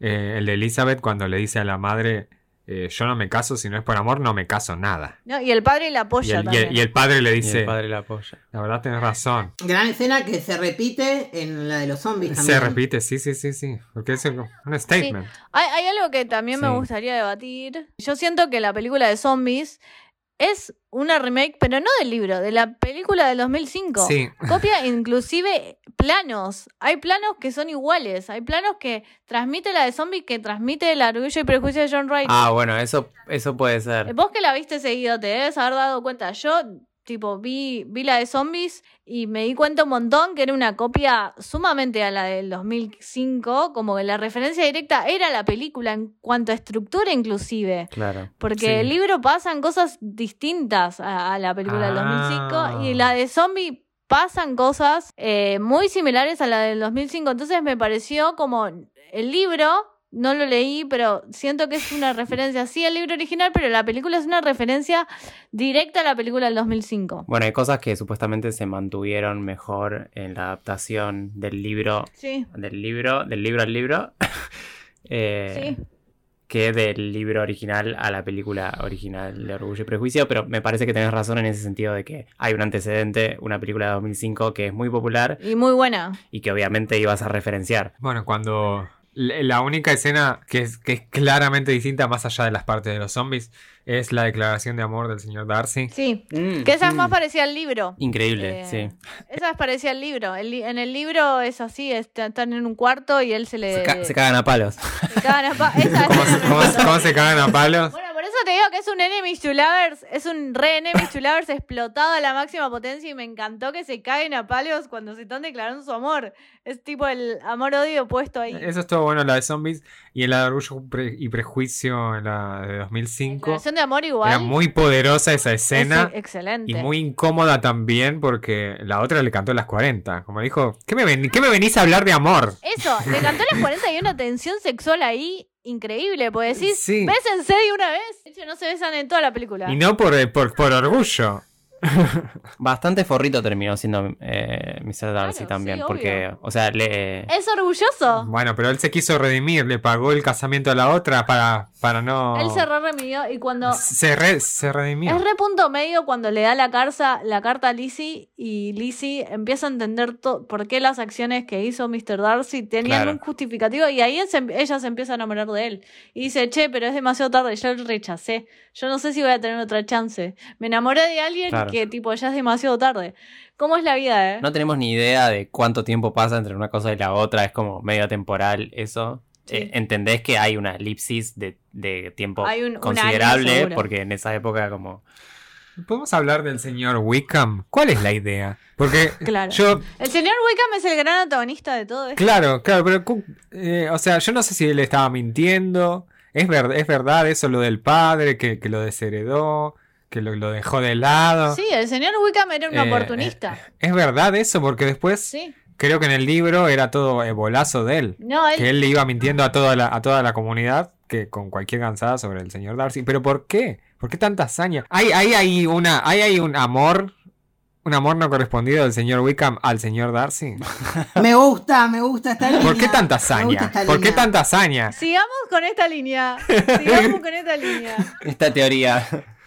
eh, el de Elizabeth cuando le dice a la madre. Eh, yo no me caso, si no es por amor, no me caso nada. No, y el padre la Y apoya el, y también. el- y el padre le Y dice, el padre la apoya. la verdad tenés razón. Gran escena que se repite en la de los zombies también. Se repite, sí, sí, sí, sí. Porque es un un statement. Hay, hay algo que también me gustaría debatir. Yo siento que la película de zombies es una remake, pero no del libro, de la película del 2005. Sí. Copia inclusive planos. Hay planos que son iguales. Hay planos que transmite la de zombies que transmite el orgullo y prejuicio de John Wright. Ah, bueno, eso, eso puede ser. Vos que la viste seguido, te debes haber dado cuenta. Yo, tipo, vi, vi la de zombies y me di cuenta un montón que era una copia sumamente a la del 2005. Como que la referencia directa era la película en cuanto a estructura, inclusive. Claro. Porque Sí. el libro pasan cosas distintas a, a la película del Ah. 2005 y la de zombie pasan cosas eh, muy similares a la del 2005. Entonces me pareció como el libro, no lo leí, pero siento que es una referencia, sí, al libro original, pero la película es una referencia directa a la película del 2005. Bueno, hay cosas que supuestamente se mantuvieron mejor en la adaptación del libro, Sí, del libro, del libro al libro, *laughs* eh, sí. que del libro original a la película original de Orgullo y Prejuicio, pero me parece que tenés razón en ese sentido de que hay un antecedente, una película de 2005 que es muy popular Y muy buena. y que obviamente ibas a referenciar. Bueno, cuando la única escena que es, que es claramente distinta, más allá de las partes de los zombies, es la declaración de amor del señor Darcy. Sí. Mm, Que esa es más mm. parecida al libro. Increíble, Eh, sí. Esa es parecida al libro. El en el libro es así, est- están en un cuarto y él se le... Se, ca- se cagan a palos. se cagan a pa- esa ¿Cómo es- se, cómo se- cómo se cagan a palos? Bueno, por eso te digo que es un enemies to lovers, es un re enemies to lovers explotado a la máxima potencia y me encantó que se caguen a palos cuando se están declarando su amor. Es tipo el amor-odio puesto ahí. Eso estuvo bueno, la de zombies. Y en la de Orgullo y Prejuicio, en la de La 2005. declaración de amor igual. Era muy poderosa esa es escena. excelente. Y muy incómoda también porque la otra le cantó las 40. Como dijo, ¿qué me, ven- qué me venís a hablar de amor? Eso, le cantó a las 40 y una tensión sexual ahí increíble, porque decís, Sí. bésense de una vez. De hecho, no se besan en toda la película. Y no por, eh, por, por orgullo. *laughs* Bastante forrito terminó siendo eh, Mr. Darcy Claro, también, sí, porque, o sea, le... Es orgulloso. Bueno, pero él se quiso redimir, le pagó el casamiento a la otra para, para no... Él se re remidió y cuando Se, re- se redimió. Es re punto medio cuando le da la, carta la carta a Lizzie y Lizzie empieza a entender por qué las acciones que hizo Mr. Darcy tenían Claro. un justificativo y ahí él se- ella se empieza a enamorar de él. Y dice, che, pero es demasiado tarde, yo lo rechacé. Yo no sé si voy a tener otra chance. Me enamoré de alguien Claro. Que tipo ya es demasiado tarde. ¿Cómo es la vida, eh? No tenemos ni idea de cuánto tiempo pasa entre una cosa y la otra, es como medio temporal eso. Sí. Eh, entendés que hay una elipsis de, de tiempo Hay un- un año considerable, porque en esa época como... ¿Podemos hablar del señor Wickham? ¿Cuál es la idea? Porque *laughs* Claro. yo... El señor Wickham es el gran antagonista de todo esto. Claro, claro, pero... eh, o sea, yo no sé si él estaba mintiendo. Es, ver- es verdad eso lo del padre, que, que lo desheredó, que lo, lo dejó de lado. Sí, el señor Wickham era un Eh, oportunista. Es verdad eso, porque después Sí. creo que en el libro era todo eh, bolazo de él. No, él, Que él le iba mintiendo a toda la, a toda la comunidad que con cualquier cansada sobre el señor Darcy. ¿Pero por qué? ¿Por qué tanta hazaña? Hay, hay, hay, una, hay, hay un amor, un amor no correspondido del señor Wickham al señor Darcy. *laughs* Me gusta, me gusta esta línea. ¿Por qué tanta hazaña? ¿Por qué tanta hazaña? Sigamos con esta línea. Sigamos con esta línea. Esta teoría.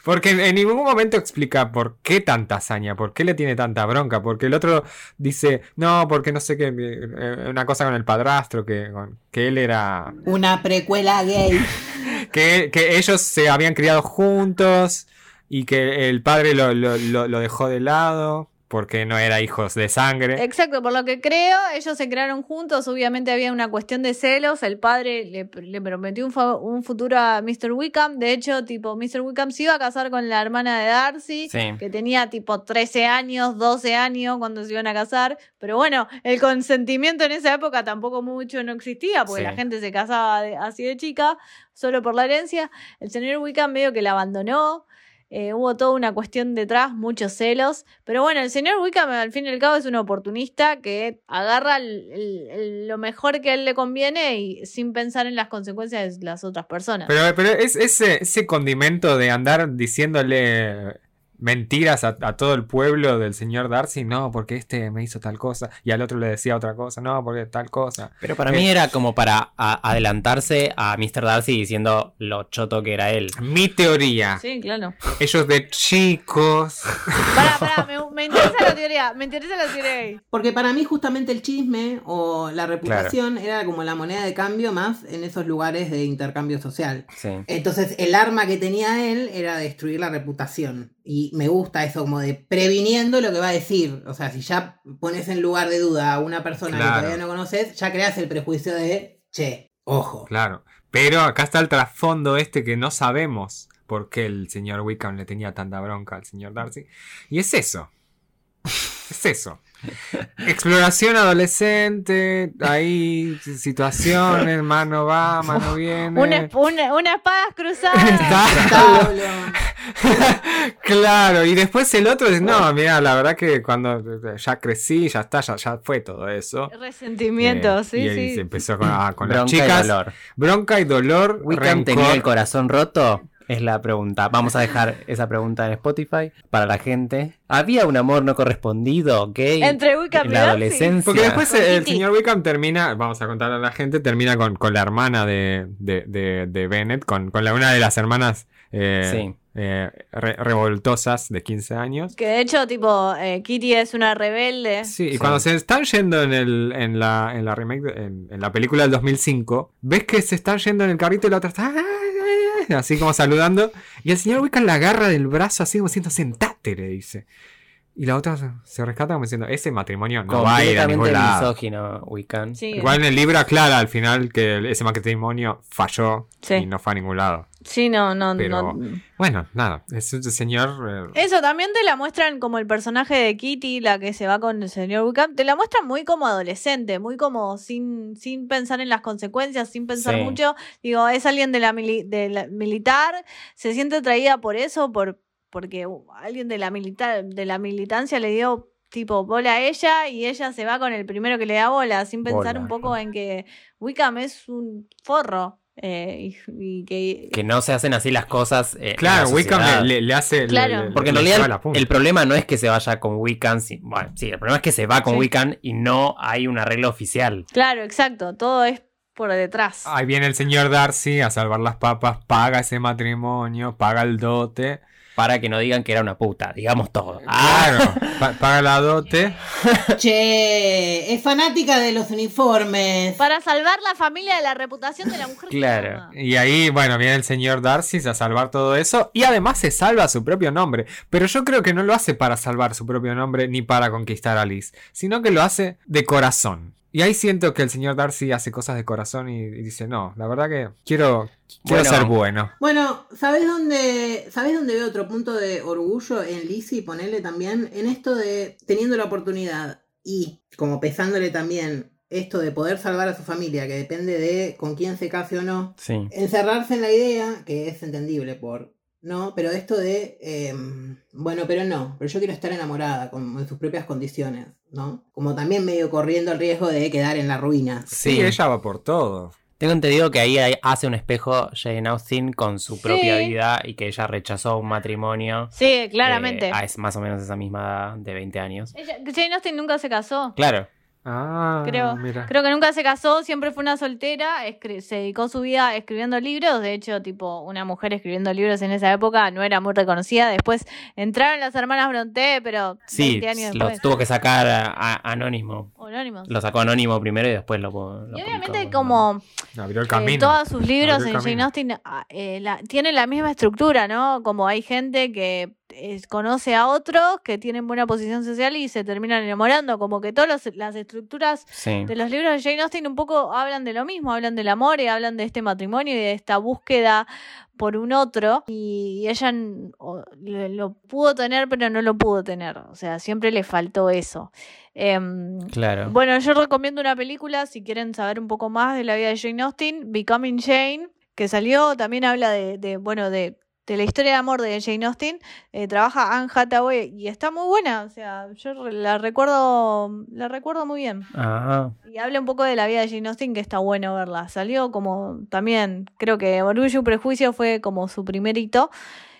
Porque en, ningún momento explica por qué tanta hazaña, por qué le tiene tanta bronca, porque el otro dice, no, porque no sé qué, eh, una cosa con el padrastro, que, que él era Una precuela gay. *laughs* que, que ellos se habían criado juntos y que el padre lo, lo- lo- lo dejó de lado porque no era hijos de sangre. Exacto, por lo que creo, ellos se crearon juntos, obviamente había una cuestión de celos, el padre le, le prometió un, un futuro a Mr. Wickham, de hecho, tipo, Mr. Wickham se iba a casar con la hermana de Darcy, Sí. que tenía tipo 13 años, 12 años cuando se iban a casar, pero bueno, el consentimiento en esa época tampoco mucho no existía, porque Sí. la gente se casaba de- así de chica, solo por la herencia, el señor Wickham medio que la abandonó, eh, hubo toda una cuestión detrás, muchos celos. Pero bueno, el señor Wickham al fin y al cabo es un oportunista que agarra lo mejor que a él le conviene y sin pensar en las consecuencias de las otras personas. Pero, pero es ese, ese condimento de andar diciéndole mentiras a, a todo el pueblo del señor Darcy, no, porque este me hizo tal cosa, y al otro le decía otra cosa, no, porque tal cosa. Pero para mí era como para a- adelantarse a Mr. Darcy diciendo lo choto que era él. Mi teoría, Sí, claro. ellos de chicos, *laughs* Pará, pará, me, me interesa la teoría. Me interesa la teoría. Porque para mí justamente el chisme o la reputación era como la moneda de cambio más en esos lugares de intercambio social. Sí. Entonces el arma que tenía él era destruir la reputación. Y me gusta eso como de previniendo lo que va a decir. O sea, si ya pones en lugar de duda a una persona Claro. que todavía no conoces, ya creas el prejuicio de, che, ojo. claro. Pero acá está el trasfondo este que no sabemos por qué el señor Wickham le tenía tanta bronca al señor Darcy. Y es eso. Es eso. *laughs* Exploración adolescente, ahí situaciones, mano va, mano viene. Una, una, una espada cruzada. *laughs* Está- Está *laughs* claro, y después el otro dice, no, mira, la verdad que cuando ya crecí, ya está, ya, ya fue todo eso. Resentimiento, Eh, sí, y ahí sí. se empezó con, ah, con las Bronca y chicas. dolor. Bronca y dolor. ¿Wickham rencor. tenía el corazón roto? Es la pregunta. Vamos a dejar esa pregunta en Spotify para la gente. ¿Había un amor no correspondido gay Entre Wickham en y la adolescencia? Porque después Con el Kitty. señor Wickham termina, vamos a contarle a la gente, termina con, con la hermana de, de, de- de Bennett, con, con la, una de las hermanas eh, Sí. eh, re- revoltosas de 15 años. Que de hecho, tipo, eh, Kitty es una rebelde. Sí, y Sí. cuando se están yendo en, el, en, la, en la remake, de- en, en la película del 2005, ves que se están yendo en el carrito y la otra está "Ay, ay, ay", así como saludando. Y el señor Wickham la agarra del brazo así como diciendo, sentate, le dice. Y la otra se- rescata como diciendo, ese matrimonio no va a ir a ningún Completamente lado. misógino, Wiccan. Sí, Igual en el libro aclara al final que ese matrimonio falló Sí. y no fue a ningún lado. sí, no, no, Pero- no. Bueno, nada, es un señor... eh, Eso también te la muestran como el personaje de Kitty, la que se va con el señor Wickham. Te la muestran muy como adolescente, muy como sin, sin pensar en las consecuencias, sin pensar Sí. mucho. Digo, es alguien de la, mili- de la militar, se siente atraída por eso, por porque uh, alguien de la militar, de la militancia le dio tipo bola a ella y ella se va con el primero que le da bola, sin pensar Bola. un poco en que Wickham es un forro. eh, y, y que Que no se hacen así las cosas. eh, claro, la Wickham le, le- le hace... Claro. le- Porque en le realidad el, problema no es que se vaya con Wiccan. si- bueno, sí, el problema es que se va con Sí. Wiccan y no hay un arreglo oficial. Claro, exacto, todo es por detrás. Ahí viene el señor Darcy a salvar las papas, paga ese matrimonio, paga el dote. Para que no digan que era una puta, digamos todo. Ah, Claro, pa- paga la dote. *laughs* Che, es fanática de los uniformes. Para salvar la familia de la reputación de la mujer. que Claro. Y ahí, bueno, viene el señor Darcy a salvar todo eso. Y además se salva su propio nombre. Pero yo creo que no lo hace para salvar su propio nombre ni para conquistar a Liz. Sino que lo hace de corazón. Y ahí siento que el señor Darcy hace cosas de corazón y, y dice, no, la verdad que quiero, quiero Bueno. ser bueno. Bueno, ¿sabés dónde, ¿sabés dónde veo otro punto de orgullo en Lizzie? Ponerle también en esto de teniendo la oportunidad y como pesándole también esto de poder salvar a su familia, que depende de con quién se case o no. sí. Encerrarse en la idea, que es entendible por. No, pero esto de. eh, bueno, pero no, pero yo quiero estar enamorada, como en sus propias condiciones, ¿no? Como también medio corriendo el riesgo de quedar en la ruina. Sí, Sí. ella va por todo. Tengo entendido que ahí hace un espejo Jane Austen con su propia Sí. vida y que ella rechazó un matrimonio. Sí, claramente. eh, a es más o menos esa misma edad de 20 años. Ella- Jane Austen nunca se casó. Claro. Ah, Creo, mira. creo que nunca se casó, siempre fue una soltera, se dedicó su vida escribiendo libros, de hecho, tipo, una mujer escribiendo libros en esa época no era muy reconocida, después entraron las hermanas Bronte, pero Sí, 20 años lo después. tuvo que sacar a- a- anónimo. Anónimos. Lo sacó anónimo primero y después lo, lo Y obviamente publicó. como Abrió el eh, todos sus libros Abrió el en Jane. Austen ah, eh, la- tienen la misma estructura, ¿no? Como hay gente que eh, conoce a otros que tienen buena posición social y se terminan enamorando, como que todas los- las estructuras Sí. de los libros de Jane Austen un poco hablan de lo mismo, hablan del amor y hablan de este matrimonio y de esta búsqueda por un otro y ella o- lo, lo pudo tener pero no lo pudo tener, o sea, siempre le faltó eso. Em, Claro. bueno, yo recomiendo una película si quieren saber un poco más de la vida de Jane Austen, Becoming Jane, que salió, también habla de, de, bueno, de, de la historia de amor de Jane Austen. Eh, trabaja Anne Hathaway y está muy buena, o sea, yo la recuerdo, la recuerdo muy bien. Ah, Y habla un poco de la vida de Jane Austen, que está bueno verla. Salió como también, creo que Orgullo y Prejuicio fue como su primer hito.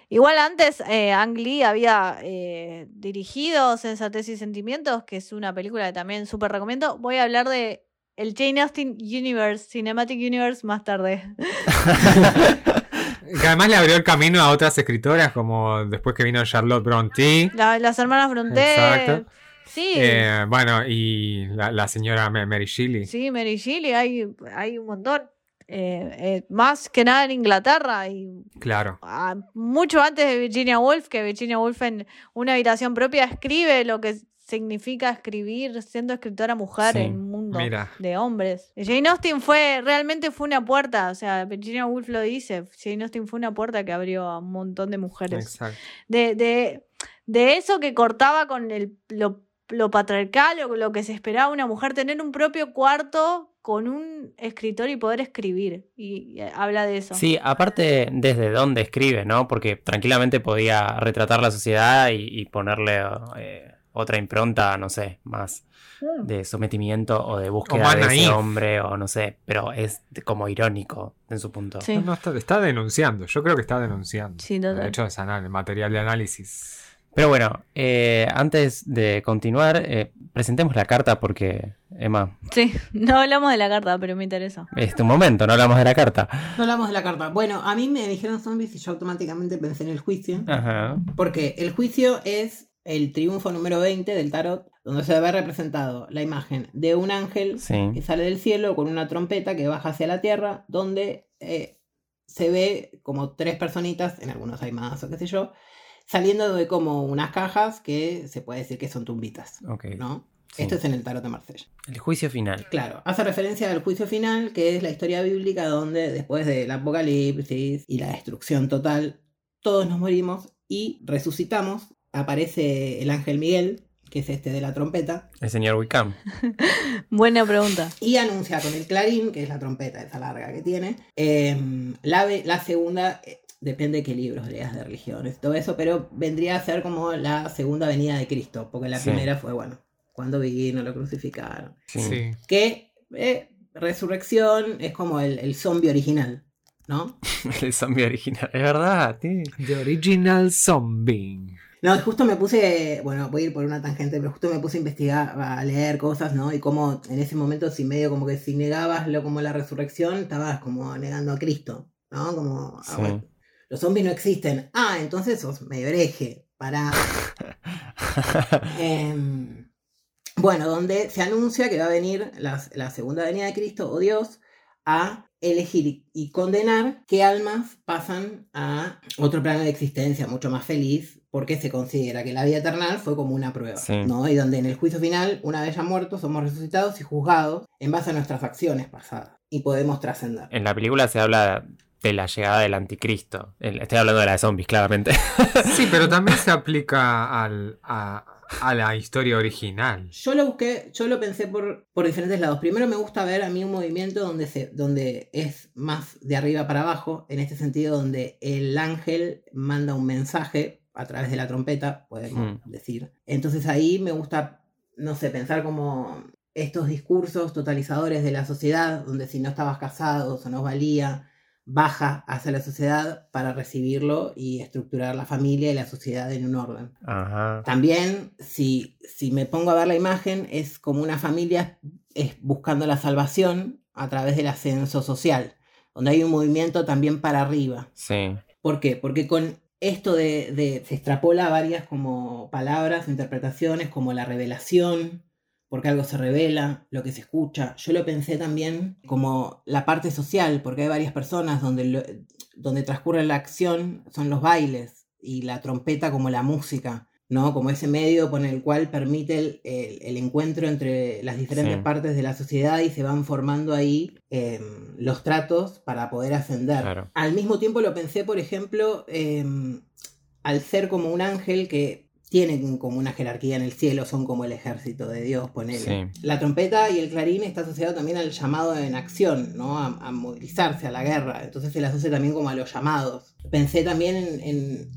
Igual antes eh, Ang Lee había eh, dirigido Sensatez y Sentimientos, que es una película que también súper recomiendo. Voy a hablar de el Jane Austen Universe, Cinematic Universe, más tarde. *laughs* Que además le abrió el camino a otras escritoras, como después que vino Charlotte Brontë. La- las hermanas Brontë. Exacto. Sí, Eh, bueno, y la, la señora Ma- Mary Shelley. sí, Mary Shelley, hay, hay un montón. Eh, eh, más que nada en Inglaterra y Claro. mucho antes de Virginia Woolf, que Virginia Woolf en una habitación propia escribe lo que significa escribir siendo escritora mujer Sí, en un mundo mira. de hombres. Jane Austen fue, realmente fue una puerta, o sea, Virginia Woolf lo dice, Jane Austen fue una puerta que abrió a un montón de mujeres. Exacto. De, de, de eso que cortaba con el, lo, lo patriarcal o lo que se esperaba una mujer, tener un propio cuarto con un escritor y poder escribir. Y, y habla de eso. Sí, aparte desde dónde escribe, ¿no? Porque tranquilamente podía retratar la sociedad y, y ponerle eh, otra impronta, no sé, más Mm. de sometimiento o de búsqueda de ese hombre o no sé, pero es como irónico en su punto. Sí. No, no, está, está denunciando. Yo creo que está denunciando. Sí, total. De hecho, es anal- material de análisis. Pero bueno, eh, antes de continuar, eh, presentemos la carta porque, Emma, Sí, *laughs* no hablamos de la carta, pero me interesa. es tu momento, no hablamos de la carta. No hablamos de la carta. Bueno, a mí me dijeron zombies y yo automáticamente pensé en el juicio. Ajá. Porque el juicio es el triunfo número 20 del tarot, donde se ve representado la imagen de un ángel que sale del cielo con una trompeta que baja hacia la tierra, donde eh, se ve como tres personitas, en algunos hay más o qué sé yo, saliendo de como unas cajas que se puede decir que son tumbitas, Ok. ¿no? Sí. Esto es en el tarot de Marsella. El juicio final. Claro, hace referencia al juicio final, que es la historia bíblica donde después del apocalipsis y la destrucción total, todos nos morimos y resucitamos. Aparece el ángel Miguel, que es este de la trompeta, El señor Wickham. *laughs* Buena pregunta. y anuncia con el clarín, que es la trompeta esa larga que tiene, em, la, la segunda, eh, depende de qué libros leas de religiones, todo eso, pero vendría a ser como la segunda venida de Cristo, porque la Sí. primera fue, bueno, cuando vino, lo crucificaron. Sí. Sí. que eh, Resurrección es como el, el zombie original, ¿no? *laughs* El zombie original. Es verdad, sí. The Original Zombie. No, justo me puse, bueno, voy a ir por una tangente, pero justo me puse a investigar, a leer cosas, ¿no? Y cómo en ese momento, si medio como que si negabas lo como la resurrección, estabas como negando a Cristo, ¿no? Como, ah, bueno, los zombies no existen. Ah, entonces sos medio hereje, para... *laughs* Em, bueno, donde se anuncia que va a venir la, la segunda venida de Cristo o Dios a elegir y condenar qué almas pasan a otro plano de existencia mucho más feliz porque se considera que la vida eterna fue como una prueba, Sí. ¿no? Y donde en el juicio final, una vez ya muertos, somos resucitados y juzgados en base a nuestras acciones pasadas y podemos trascender. En la película se habla de la llegada del anticristo. Estoy hablando de la de zombies, claramente. *laughs* Sí, pero también se aplica al, a, a la historia original. Yo lo busqué, yo lo pensé por, por diferentes lados. Primero me gusta ver a mí un movimiento donde, se, donde es más de arriba para abajo, en este sentido donde el ángel manda un mensaje a través de la trompeta, podemos Hmm. decir. Entonces ahí me gusta, no sé, pensar como estos discursos totalizadores de la sociedad, donde si no estabas casado o no valía, baja hacia la sociedad para recibirlo y estructurar la familia y la sociedad en un orden. Ajá. También, si, si me pongo a ver la imagen, es como una familia es buscando la salvación a través del ascenso social, donde hay un movimiento también para arriba. Sí. ¿Por qué? Porque con esto de, se extrapola a varias como palabras, interpretaciones, como la revelación, porque algo se revela, lo que se escucha. Yo lo pensé también como la parte social, porque hay varias personas donde, lo- donde transcurre la acción, son los bailes y la trompeta como la música. ¿No? Como ese medio con el cual permite el, el- el encuentro entre las diferentes Sí. partes de la sociedad y se van formando ahí eh, los tratos para poder ascender. Claro. Al mismo tiempo lo pensé, por ejemplo, eh, al ser como un ángel que tienen como una jerarquía en el cielo, son como el ejército de Dios, ponele. Sí. La trompeta y el clarín está asociado también al llamado en acción, ¿no? A, a movilizarse, a la guerra. Entonces se le asocia también como a los llamados. Pensé también en, en-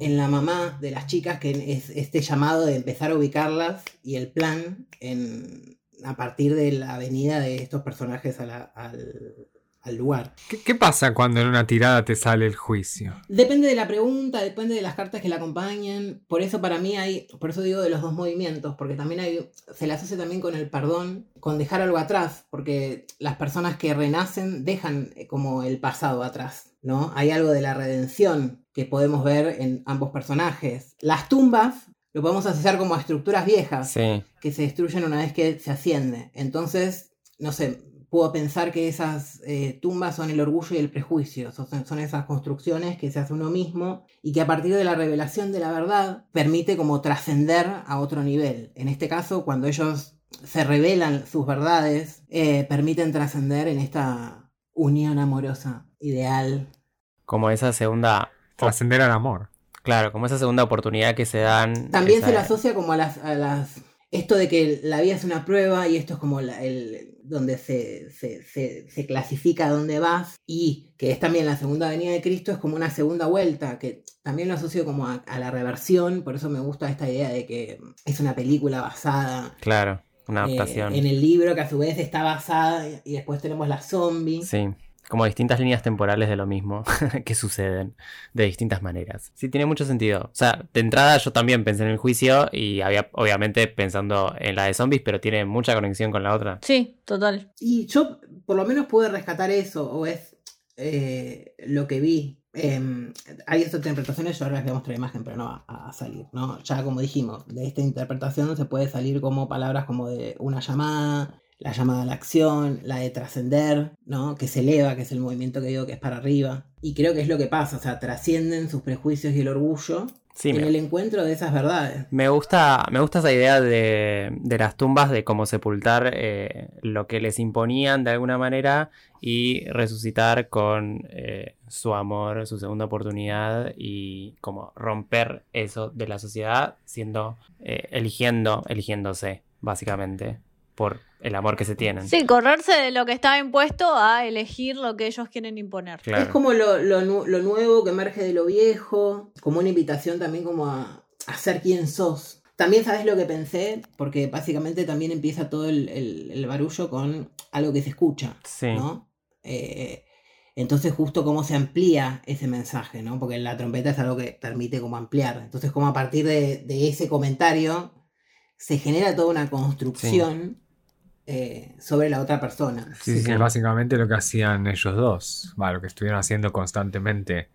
en la mamá de las chicas, que es este llamado de empezar a ubicarlas y el plan en, a partir de la venida de estos personajes a la, al- al lugar. ¿Qué, qué pasa cuando en una tirada te sale el juicio? Depende de la pregunta, depende de las cartas que la acompañen. Por eso para mí hay, por eso digo de los dos movimientos, porque también hay, se le asocia también con el perdón, con dejar algo atrás, porque las personas que renacen dejan como el pasado atrás, ¿no? Hay algo de la redención que podemos ver en ambos personajes. Las tumbas lo podemos asociar como a estructuras viejas Sí. que se destruyen una vez que se asciende. Entonces, no sé, puedo pensar que esas eh, tumbas son el orgullo y el prejuicio, son, son esas construcciones que se hace uno mismo y que a partir de la revelación de la verdad permite como trascender a otro nivel. En este caso, cuando ellos se revelan sus verdades, eh, permiten trascender en esta unión amorosa ideal. Como esa segunda. Trascender al amor. Claro, como esa segunda oportunidad que se dan. También esa- se le asocia como a las, a las... Esto de que la vida es una prueba y esto es como la- el, donde se, se, se, se clasifica a dónde vas y que es también la segunda venida de Cristo, es como una segunda vuelta, que también lo asocio como a, a la reversión, por eso me gusta esta idea de que es una película basada Claro, una eh, adaptación. en el libro que a su vez está basada y, y después tenemos la zombie. Sí, como distintas líneas temporales de lo mismo *laughs* que suceden de distintas maneras. Sí, tiene mucho sentido. O sea, de entrada yo también pensé en el juicio y había obviamente pensando en la de zombies, pero tiene mucha conexión con la otra. Sí, total. Y yo por lo menos pude rescatar eso, o es eh, lo que vi. Eh, hay estas interpretaciones, yo ahora les voy a mostrar la imagen, pero no va a, a salir, ¿no? Ya como dijimos, de esta interpretación se puede salir como palabras como de una llamada, la llamada a la acción, la de trascender, ¿no? Que se eleva, que es el movimiento que digo que es para arriba. Y creo que es lo que pasa, o sea, trascienden sus prejuicios y el orgullo Sí, en me, el encuentro de esas verdades. me gusta, me gusta esa idea de, de las tumbas, de cómo sepultar eh, lo que les imponían de alguna manera y resucitar con eh, su amor, su segunda oportunidad y como romper eso de la sociedad, siendo, eh, eligiendo, eligiéndose, básicamente, por el amor que se tienen. Sí, correrse de lo que estaba impuesto a elegir lo que ellos quieren imponer. Claro. Es como lo, lo nu- lo nuevo que emerge de lo viejo, como una invitación también como a, a ser quien sos. También sabes lo que pensé, porque básicamente también empieza todo el, el- el barullo con algo que se escucha, Sí. ¿no? Eh, entonces justo cómo se amplía ese mensaje, ¿no? Porque la trompeta es algo que permite como ampliar. Entonces como a partir de, de ese comentario se genera toda una construcción eh, sobre la otra persona. Sí, Sí, sí. básicamente lo que hacían ellos dos. Va, lo que estuvieron haciendo constantemente,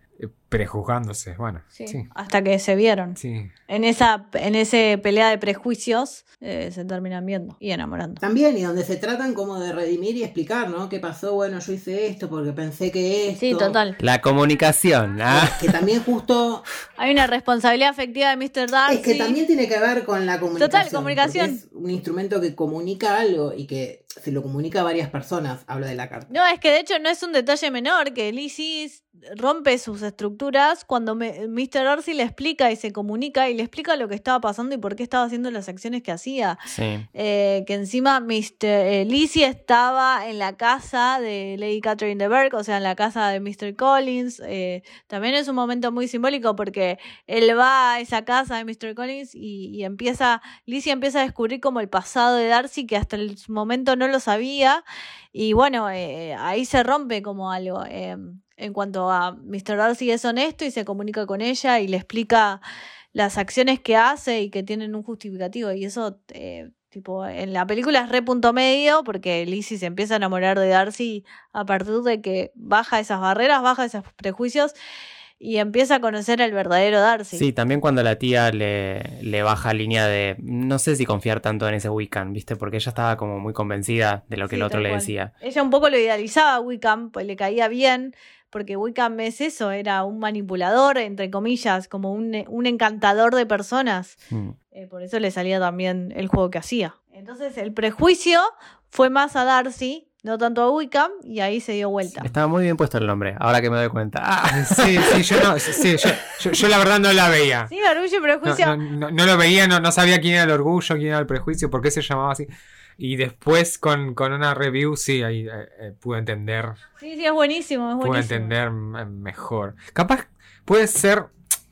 prejuzgándose. Bueno, Sí, sí. Hasta que se vieron. Sí. En esa en ese pelea de prejuicios eh, se terminan viendo y enamorando. También, y donde se tratan como de redimir y explicar, ¿no? ¿Qué pasó? Bueno, yo hice esto porque pensé que esto. Sí, total. La comunicación, ¿ah? Que también justo. Hay una responsabilidad afectiva de Mr. Darcy. Es que también tiene que ver con la comunicación. Total, comunicación. Es un instrumento que comunica algo y que se lo comunica a varias personas. Habla de la carta. No, es que de hecho no es un detalle menor que Lizzie rompe sus estructuras cuando me- Mr. Darcy le explica y se comunica y le explica lo que estaba pasando y por qué estaba haciendo las acciones que hacía. Sí. Eh, que encima Mr. eh, Lizzie estaba en la casa de Lady Catherine de Burgh, o sea, en la casa de Mr. Collins. Eh, también es un momento muy simbólico porque él va a esa casa de Mr. Collins y, y empieza, Lizzie empieza a descubrir como el pasado de Darcy que hasta el momento no lo sabía. Y bueno, eh, ahí se rompe como algo. eh, en cuanto a Mr. Darcy es honesto y se comunica con ella y le explica las acciones que hace y que tienen un justificativo. Y eso, eh, tipo, en la película es re punto medio porque Lizzie se empieza a enamorar de Darcy a partir de que baja esas barreras, baja esos prejuicios y empieza a conocer al verdadero Darcy. Sí, también cuando la tía le, le baja línea de no sé si confiar tanto en ese Wiccan, ¿viste? Porque ella estaba como muy convencida de lo que Sí, el otro le cual. decía. Ella un poco lo idealizaba a Wickham, pues le caía bien, porque Wickham es eso, era un manipulador, entre comillas, como un, un encantador de personas. Mm. Eh, por eso le salía también el juego que hacía. Entonces el prejuicio fue más a Darcy, no tanto a Wickham, y ahí se dio vuelta. Estaba muy bien puesto el nombre, ahora que me doy cuenta. Ah, Sí, sí, yo no, sí, yo, yo- yo la verdad no la veía. Sí, orgullo y prejuicio. no, no- no lo veía, no, no sabía quién era el orgullo, quién era el prejuicio, por qué se llamaba así. Y después con, con una review, sí, ahí eh, eh, pude entender, Sí, sí, es buenísimo, es pude buenísimo. entender mm, mejor. Capaz puede ser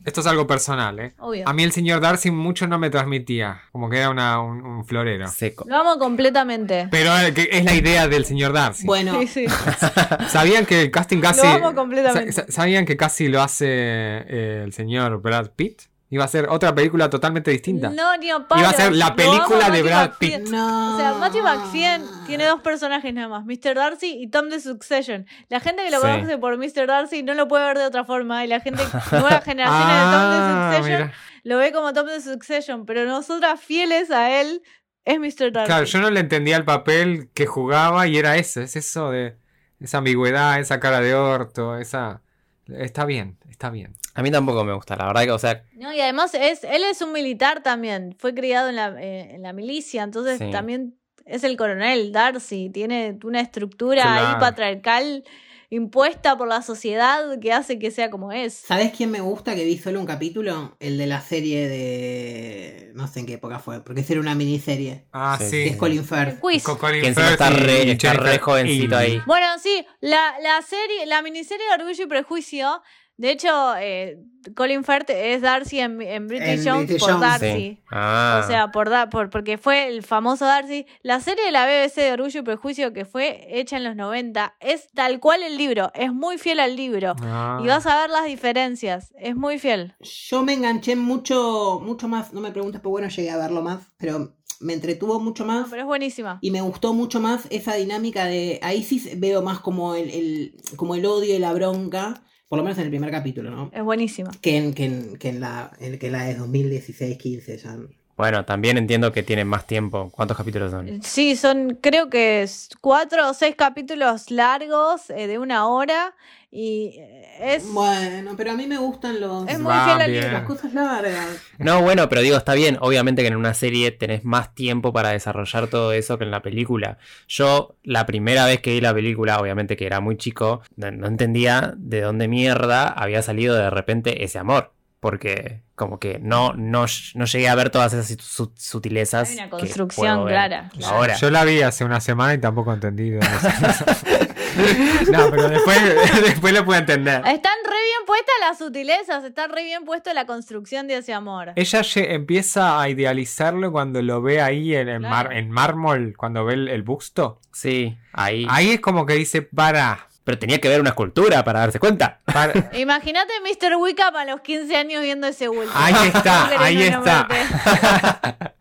Esto es algo personal, ¿eh? Obvio. A mí el señor Darcy mucho no me transmitía. Como que era una- un, un florero. Seco. Lo amo completamente. Pero es la idea del señor Darcy. Bueno, Sí, sí. *laughs* ¿Sabían que el casting casi. Lo amo completamente. sa- sa- ¿Sabían que casi lo hace eh, el señor Brad Pitt? Iba a ser otra película totalmente distinta. No, ni a. Iba a ser la película de Brad. Pitt. no. O sea, Matthew McFadden tiene dos personajes nada más, Mr. Darcy y Tom de Succession. La gente que lo Sí. conoce por Mr. Darcy no lo puede ver de otra forma y la gente, *laughs* nueva generación de Tom de Ah, Succession, mira. lo ve como Tom de Succession, pero nosotras fieles a él es Mr. Darcy. Claro, yo no le entendía el papel que jugaba y era eso, es eso de esa ambigüedad, esa cara de orto, esa... Está bien, está bien. A mí tampoco me gusta, la verdad que, o sea, No, y además es, él es un militar también, fue criado en la, eh, en la milicia, entonces Sí. también es el coronel Darcy, tiene una estructura ahí Claro. patriarcal impuesta por la sociedad que hace que sea como es. ¿Sabes quién me gusta que vi solo un capítulo? El de la serie de. No sé en qué época fue, porque esa era una miniserie. Ah, Sí, sí. Que es Colin Firth. Con Colin Firth está re, está re jovencito ahí. Bueno, sí, la, la serie, la miniserie de Orgullo y Prejuicio, de hecho, eh, Colin Firth es Darcy en, en British Jones British por Jones, Darcy. Sí. Ah. O sea, por, da- por porque fue el famoso Darcy. La serie de la BBC de Orgullo y Prejuicio que fue hecha en los 90 es tal cual el libro, es muy fiel al libro. Ah. Y vas a ver las diferencias, es muy fiel. Yo me enganché mucho, mucho más. No me preguntes, pero bueno, llegué a verlo más. Pero me entretuvo mucho más. Pero es buenísima. Y me gustó mucho más esa dinámica de. Ahí sí veo más como el, el- como el odio y la bronca. Por lo menos en el primer capítulo, ¿no? Es buenísima. Que en, que en, que en la, en, que la de 2016-15 ya. Bueno, también entiendo que tienen más tiempo. ¿Cuántos capítulos son? Sí, son creo que cuatro o seis capítulos largos eh, de una hora y eh, es, Bueno, pero a mí me gustan los, es muy Va fiel al las cosas largas. No, bueno, pero digo, está bien. Obviamente que en una serie tenés más tiempo para desarrollar todo eso que en la película. Yo, la primera vez que vi la película, obviamente que era muy chico, no, no entendía de dónde mierda había salido de repente ese amor. Porque como que no, no, no llegué a ver todas esas su- sutilezas. Hay una que construcción puedo ver clara. Ahora. Yo la vi hace una semana y tampoco entendí. *laughs* no, pero después, *laughs* después lo pude entender. Están re bien puestas las sutilezas, está re bien puesto la construcción de ese amor. Ella empieza a idealizarlo cuando lo ve ahí en, en, mar- Claro. en mármol, cuando ve el, el busto. Sí, ahí. Ahí es como que dice, para, Pero tenía que ver una escultura para darse cuenta. para. *laughs* Imagínate Mr. Wickham a los 15 años viendo ese bulto. Ahí está, *laughs* ¿Cómo ahí está. *laughs*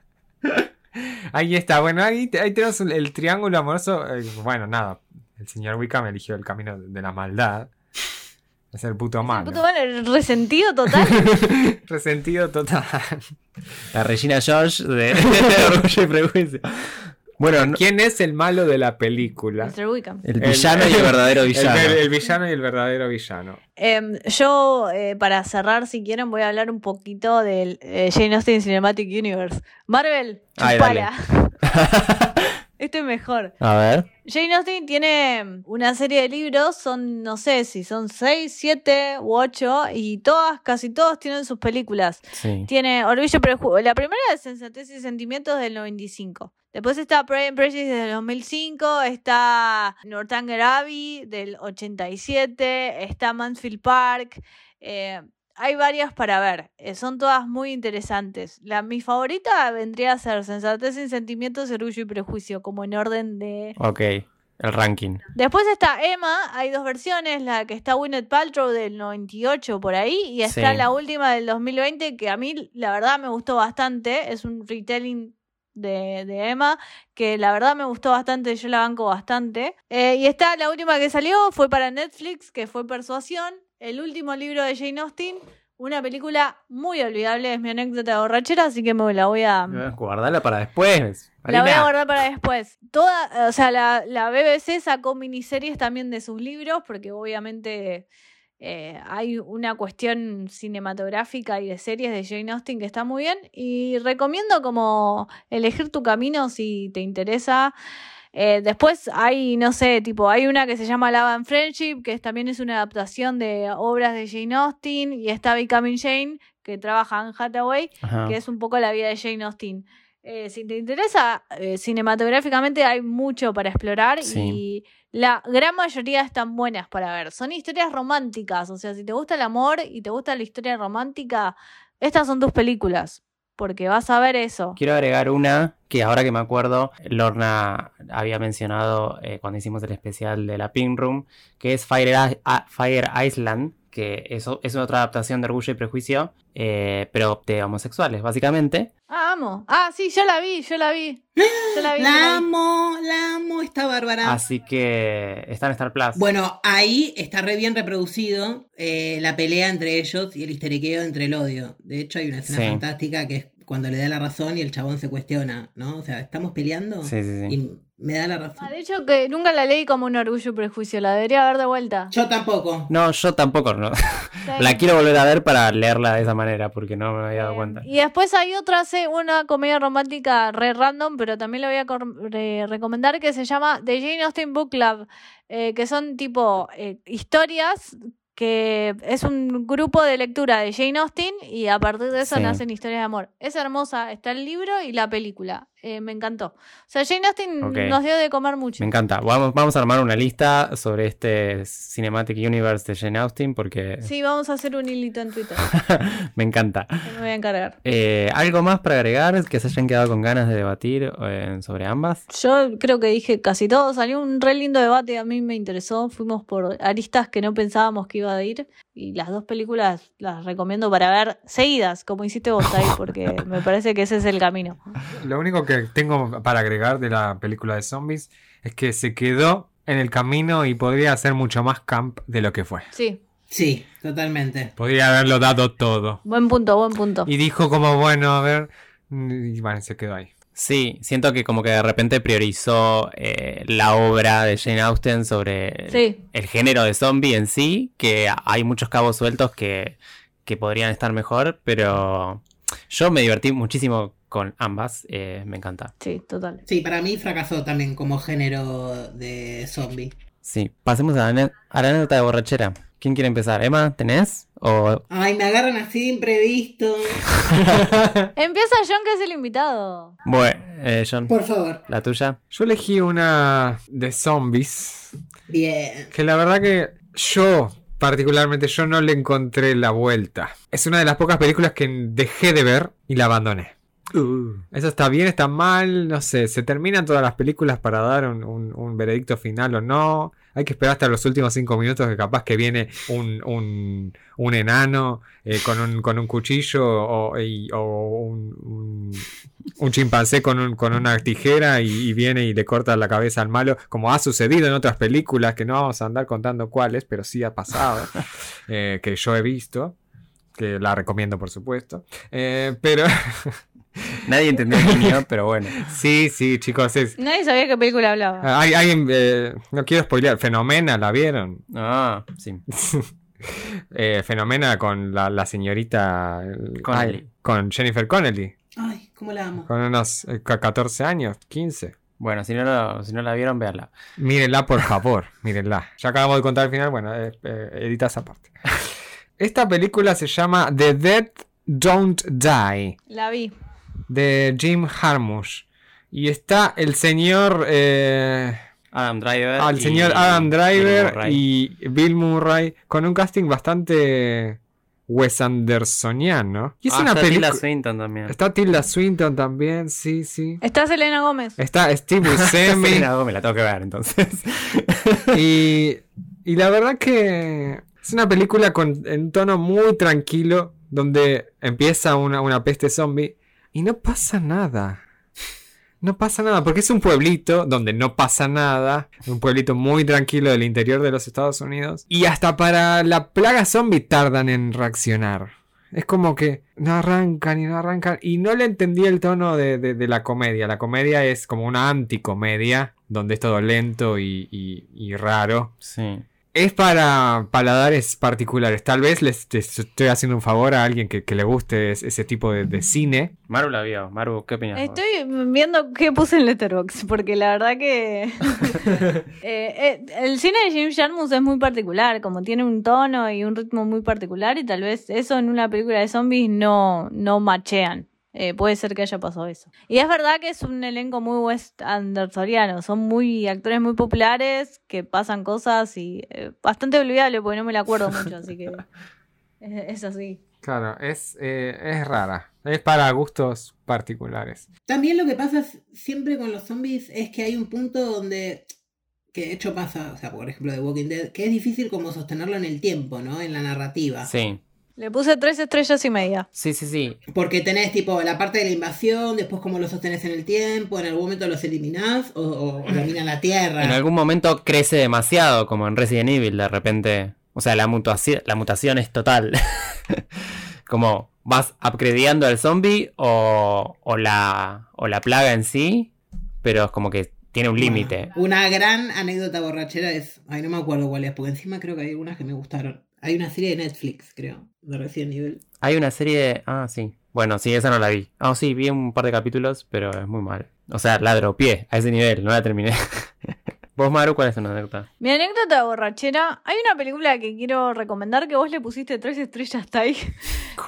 Ahí está, bueno, ahí, te- ahí tenemos el, el triángulo amoroso. eh, bueno, nada, el señor Wickham eligió el camino de, de la maldad. Es el puto malo. Puto bueno, resentido total. Resentido total. La Regina George de Orgullo y Prejuicio. Bueno, no- ¿Quién es el malo de la película? Mr. Wickham. el villano y el *laughs* verdadero villano. el villano y el verdadero villano. Em, yo, eh, para cerrar, si quieren, voy a hablar un poquito del eh, Jane Austen Cinematic Universe. Marvel, Ay, chupala. *laughs* Este es mejor. A ver. Jane Austen tiene una serie de libros, son, no sé si son 6, 7 u 8, y todas, casi todos tienen sus películas. Sí. Tiene Orgullo y Prejuicio. La primera es Sensatez y Sentimientos del 95. Después está Pride and Prejudice del 2005, está Northanger Abbey del 87, está Mansfield Park. eh, hay varias para ver, eh, son todas muy interesantes. La, mi favorita vendría a ser Sensatez y Sentimientos, Orgullo y Prejuicio, como en orden de... Ok. El ranking. Después está Emma, hay dos versiones, la que está Gwyneth Paltrow del 98 por ahí y está Sí. la última del 2020 que a mí la verdad me gustó bastante, es un retelling de, de Emma que la verdad me gustó bastante, yo la banco bastante. Eh, y está la última que salió, fue para Netflix, que fue Persuasión, el último libro de Jane Austen, una película muy olvidable, es mi anécdota borrachera, así que me la voy a... Guardala para después. La voy a guardar para después. Toda, o sea, la, la BBC sacó miniseries también de sus libros, porque obviamente eh, hay una cuestión cinematográfica y de series de Jane Austen que está muy bien. Y recomiendo como elegir tu camino si te interesa. Eh, después hay, no sé, tipo, hay una que se llama Love and Friendship, que es- también es una adaptación de obras de Jane Austen, y está Becoming Jane, que trabaja en Hathaway, Ajá. que es un poco la vida de Jane Austen. Eh, si te interesa, eh, cinematográficamente hay mucho para explorar Sí. y la gran mayoría están buenas para ver. Son historias románticas, o sea, si te gusta el amor y te gusta la historia romántica, estas son tus películas, porque vas a ver eso. Quiero agregar una que ahora que me acuerdo, Lorna había mencionado eh, cuando hicimos el especial de la Pink Room, que es Fire, Fire Island, que eso es otra adaptación de Orgullo y Prejuicio, eh, pero de homosexuales, básicamente. Ah, amo. Ah, sí, yo la vi, yo la vi. Yo la vi. La *gasps* la vi. amo, la amo, está bárbara. Así que está en Star Plus. Bueno, ahí está re bien reproducido eh, la pelea entre ellos y el histeriqueo entre el odio. De hecho, hay una escena Sí. fantástica que es cuando le da la razón y el chabón se cuestiona, ¿no? O sea, ¿estamos peleando? Sí, sí, sí. Y me da la razón. Ah, de hecho, que nunca la leí como un orgullo y prejuicio, la debería ver de vuelta. Yo tampoco. No, yo tampoco, no. Sí. *laughs* La quiero volver a ver para leerla de esa manera, porque no me había dado Eh, cuenta. Y después hay otra, una comedia romántica re random, pero también la voy a re- recomendar, que se llama The Jane Austen Book Club, eh, que son tipo eh, historias que es un grupo de lectura de Jane Austen y a partir de eso Sí. nacen historias de amor. Es hermosa, está el libro y la película. Eh, me encantó. O sea, Jane Austen nos dio de comer mucho. Me encanta. Vamos, vamos a armar una lista sobre este Cinematic Universe de Jane Austen, porque Sí, vamos a hacer un hilito en Twitter. *laughs* me encanta. me voy a encargar. Eh, ¿Algo más para agregar que se hayan quedado con ganas de debatir eh, sobre ambas? Yo creo que dije casi todo. Salió un re lindo debate, a mí me interesó. Fuimos por aristas que no pensábamos que iba a ir. Y las dos películas las recomiendo para ver seguidas, como hiciste vos ahí, *laughs* porque me parece que ese es el camino. Lo único que tengo para agregar de la película de zombies es que se quedó en el camino y podría ser mucho más camp de lo que fue. Sí, Sí, totalmente. Podría haberlo dado todo. buen punto, buen punto. Y dijo como, bueno, a ver, y bueno, se quedó ahí. Sí, siento que como que de repente priorizó eh, la obra de Jane Austen sobre Sí. el género de zombie en sí, que hay muchos cabos sueltos que, que podrían estar mejor, pero yo me divertí muchísimo con ambas, eh, me encanta. Sí, total. Sí, para mí fracasó también como género de zombie. Sí, pasemos a la, a la anécdota de borrachera. ¿Quién quiere empezar? ¿Emma, tenés? ¿O Ay, me agarran así de imprevisto. *laughs* Empieza John, que es el invitado. Bueno, eh, John, Por favor. la tuya. Yo elegí una de zombies Bien. que la verdad que yo, particularmente, yo no le encontré la vuelta. Es una de las pocas películas que dejé de ver y la abandoné. Eso está bien, está mal, no sé, se terminan todas las películas para dar un, un- un veredicto final o no. Hay que esperar hasta los últimos cinco minutos que capaz que viene un, un, un enano eh, con, un, con un cuchillo o, y- o un, chimpancé con, un- con una tijera y, y viene y le corta la cabeza al malo, como ha sucedido en otras películas, que no vamos a andar contando cuáles, pero sí ha pasado, *laughs* eh, que yo he visto, que la recomiendo por supuesto. Eh, pero *laughs* Nadie entendió el mío, *laughs* pero bueno. sí, sí, chicos, es... Nadie sabía qué película hablaba. Hay, hay, eh, no quiero spoilear, Fenomena, ¿la vieron? Ah, sí. *laughs* Eh, Fenomena con la, la señorita... Connelly. ay, con Jennifer Connelly, Ay, cómo la amo. con unos eh, ca- 14 años, 15. Bueno, si no, lo- si no la vieron, véanla. Mírenla, por favor, mírenla. Ya acabamos de contar el final, bueno, eh, eh, edita esa parte. *laughs* Esta película se llama The Dead Don't Die, La vi. De Jim Jarmusch. Y está el señor... eh, Adam Driver. al y señor Adam Bill Driver Murray. y Bill Murray con un casting bastante Wes Andersoniano. Y es Ah, una está Tilda. Swinton también. Está Tilda Swinton también, sí, sí. Está Selena Gómez. Está Steve *laughs* Buscemi. Selena Gomez, la tengo que ver entonces. *laughs* y, y la verdad que es una película con en tono muy tranquilo, donde empieza una, una peste zombie y no pasa nada. No pasa nada, porque es un pueblito donde no pasa nada, un pueblito muy tranquilo del interior de los Estados Unidos, y hasta para la plaga zombie tardan en reaccionar. Es como que no arrancan y no arrancan, y no le entendí el tono de, de- la comedia. La comedia es como una anticomedia, donde es todo lento y- y raro. sí. Es para paladares particulares. Tal vez les, les estoy haciendo un favor a alguien que, que le guste es- ese tipo de, de cine. Maru la vio. Maru, ¿qué opinas? Estoy viendo qué puse en Letterboxd, porque la verdad que *laughs* eh, eh, el cine de Jim Jarmusch es muy particular, como tiene un tono y un ritmo muy particular y tal vez eso en una película de zombies no, no machean. Eh, puede ser que haya pasado eso. Y es verdad que es un elenco muy West Andersoniano. Son muy actores muy populares que pasan cosas y eh, bastante olvidable porque no me la acuerdo *laughs* mucho, así que es, es así. Claro, es, eh, es rara. Es para gustos particulares. También lo que pasa es- siempre con los zombies es que hay un punto donde, que de hecho pasa, o sea, por ejemplo, de Walking Dead, que es difícil como sostenerlo en el tiempo, ¿no? En la narrativa. Sí, Le puse tres estrellas y media. sí, sí, sí. Porque tenés tipo la parte de la invasión, después cómo lo sostenés en el tiempo, en algún momento los eliminás o, o dominan la tierra. En algún momento crece demasiado, como en Resident Evil, de repente. O sea, la mutación, la mutación es total. *laughs* como vas upgradeando al zombie o, o, la, o la plaga en sí, pero es como que tiene un límite. Una gran anécdota borrachera es, ay, no me acuerdo cuál es, porque encima creo que hay algunas que me gustaron. Hay una serie de Netflix, creo, de Resident Evil. Hay una serie de... Ah, sí. Bueno, sí, esa no la vi. Ah, sí, vi un par de capítulos, pero es muy mal. O sea, la dropié a ese nivel, no la terminé. *laughs* ¿Vos, Maru, cuál es tu anécdota? Mi anécdota borrachera, hay una película que quiero recomendar que vos le pusiste tres estrellas hasta *laughs* ahí,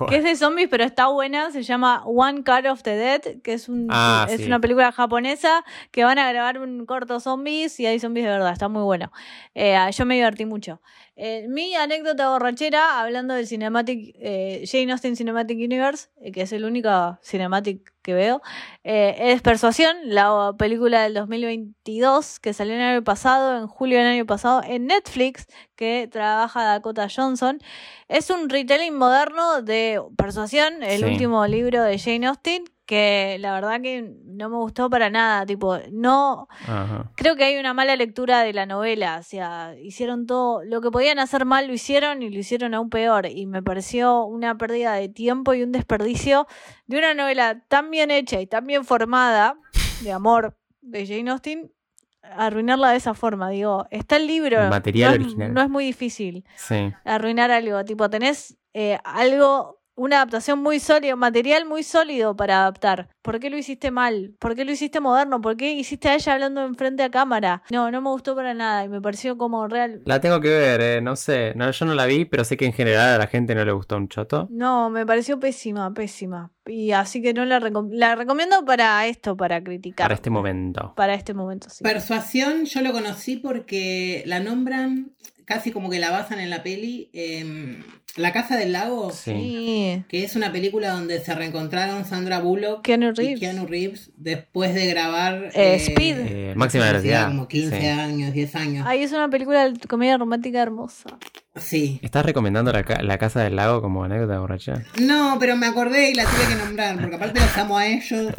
que es de zombies, pero está buena, se llama One Cut of the Dead, que es, un, Ah, es sí. una película japonesa que van a grabar un corto zombies y hay zombies de verdad, está muy bueno. Eh, yo me divertí mucho. Eh, mi anécdota borrachera, hablando del Cinematic, eh, Jane Austen Cinematic Universe, eh, que es el único cinematic que veo, eh, es Persuasión, la película del 2022 que salió el año pasado, en julio del año pasado, en Netflix, que trabaja Dakota Johnson. Es un retelling moderno de Persuasión, el Sí. último libro de Jane Austen, que la verdad que no me gustó para nada, tipo, no, Ajá. creo que hay una mala lectura de la novela, o sea, hicieron todo, lo que podían hacer mal lo hicieron y lo hicieron aún peor, y me pareció una pérdida de tiempo y un desperdicio de una novela tan bien hecha y tan bien formada, de amor, de Jane Austen, arruinarla de esa forma, digo, está el libro, El material no es- original. no es muy difícil Sí. arruinar algo. Tipo, tenés eh, algo, una adaptación muy sólida, un material muy sólido para adaptar. ¿Por qué lo hiciste mal? ¿Por qué lo hiciste moderno? ¿Por qué hiciste a ella hablando enfrente a cámara? No, no me gustó para nada y me pareció como real. La tengo que ver, eh, no sé. No, yo no la vi, pero sé que en general a la gente no le gustó un choto. No, me pareció pésima, pésima. Y así que no la, recom- la recomiendo para esto, para criticar. Para este momento. Para este momento, sí. Persuasión yo lo conocí porque la nombran, casi como que la basan en la peli, em, La Casa del Lago, Sí. Que es una película donde se reencontraron Sandra Bullock Keanu y. Keanu Reeves después de grabar Eh, Speed. Eh, máxima velocidad. Como 15 Sí. años, 10 años. Ay, es una película de comedia romántica hermosa. Sí. ¿Estás recomendando la, ca- la casa del lago como anécdota borracha? No, pero me acordé y la tuve que nombrar, porque aparte los amo a ellos.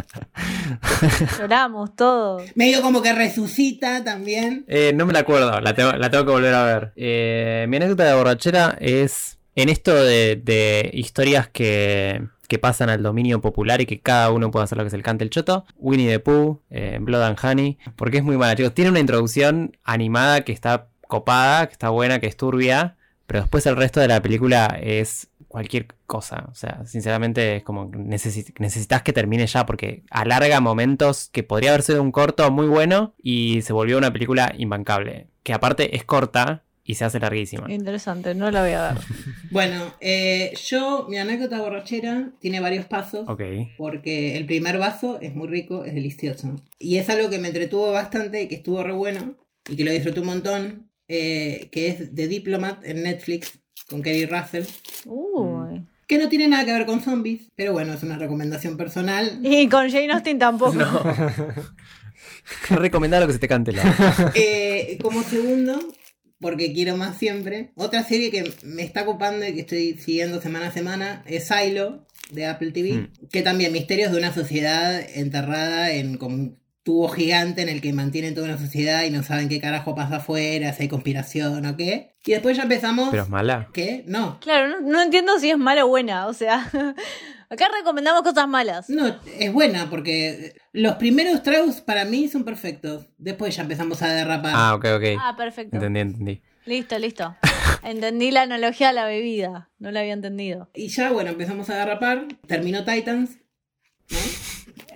*laughs* Lloramos todos. Medio como que resucita también. Eh, no me la acuerdo, la tengo, la tengo que volver a ver. Eh, mi anécdota de borrachera es en esto de, historias que, que pasan al dominio popular y que cada uno puede hacer lo que se le cante el choto. Winnie the Pooh, eh, Blood and Honey, porque es muy mala, chicos. Tiene una introducción animada que está copada, que está buena, que es turbia, pero después el resto de la película es cualquier cosa. O sea, sinceramente es como necesitas que termine ya porque alarga momentos que podría haber sido un corto muy bueno y se volvió una película imbancable. Que aparte es corta y se hace larguísima. Interesante, no la voy a ver. *laughs* Bueno, eh, yo, mi anécdota borrachera tiene varios pasos. Ok. Porque el primer vaso es muy rico, es delicioso. Y es algo que me entretuvo bastante, que estuvo re bueno y que lo disfruté un montón, eh, que es The Diplomat en Netflix con Kerry Russell, Uy. que no tiene nada que ver con zombies, pero bueno, es una recomendación personal. Y con Jane Austen tampoco. *laughs* Recomendar lo que se te cante la. Eh, como segundo, porque quiero más siempre, otra serie que me está ocupando y que estoy siguiendo semana a semana es Silo de Apple TV, Mm. que también misterios de una sociedad enterrada en como un tubo gigante en el que mantienen toda una sociedad y no saben qué carajo pasa afuera, si hay conspiración o qué. Y después ya empezamos... Pero es mala. ¿Qué? No. Claro, no, no entiendo si es mala o buena. O sea, *laughs* acá recomendamos cosas malas. No, es buena porque los primeros tragos para mí son perfectos. Después ya empezamos a derrapar. Ah, ok, ok. Ah, perfecto. Entendí, entendí. Listo, listo. *laughs* Entendí la analogía a la bebida. No la había entendido. Y ya, bueno, empezamos a derrapar. Terminó Titans. ¿no?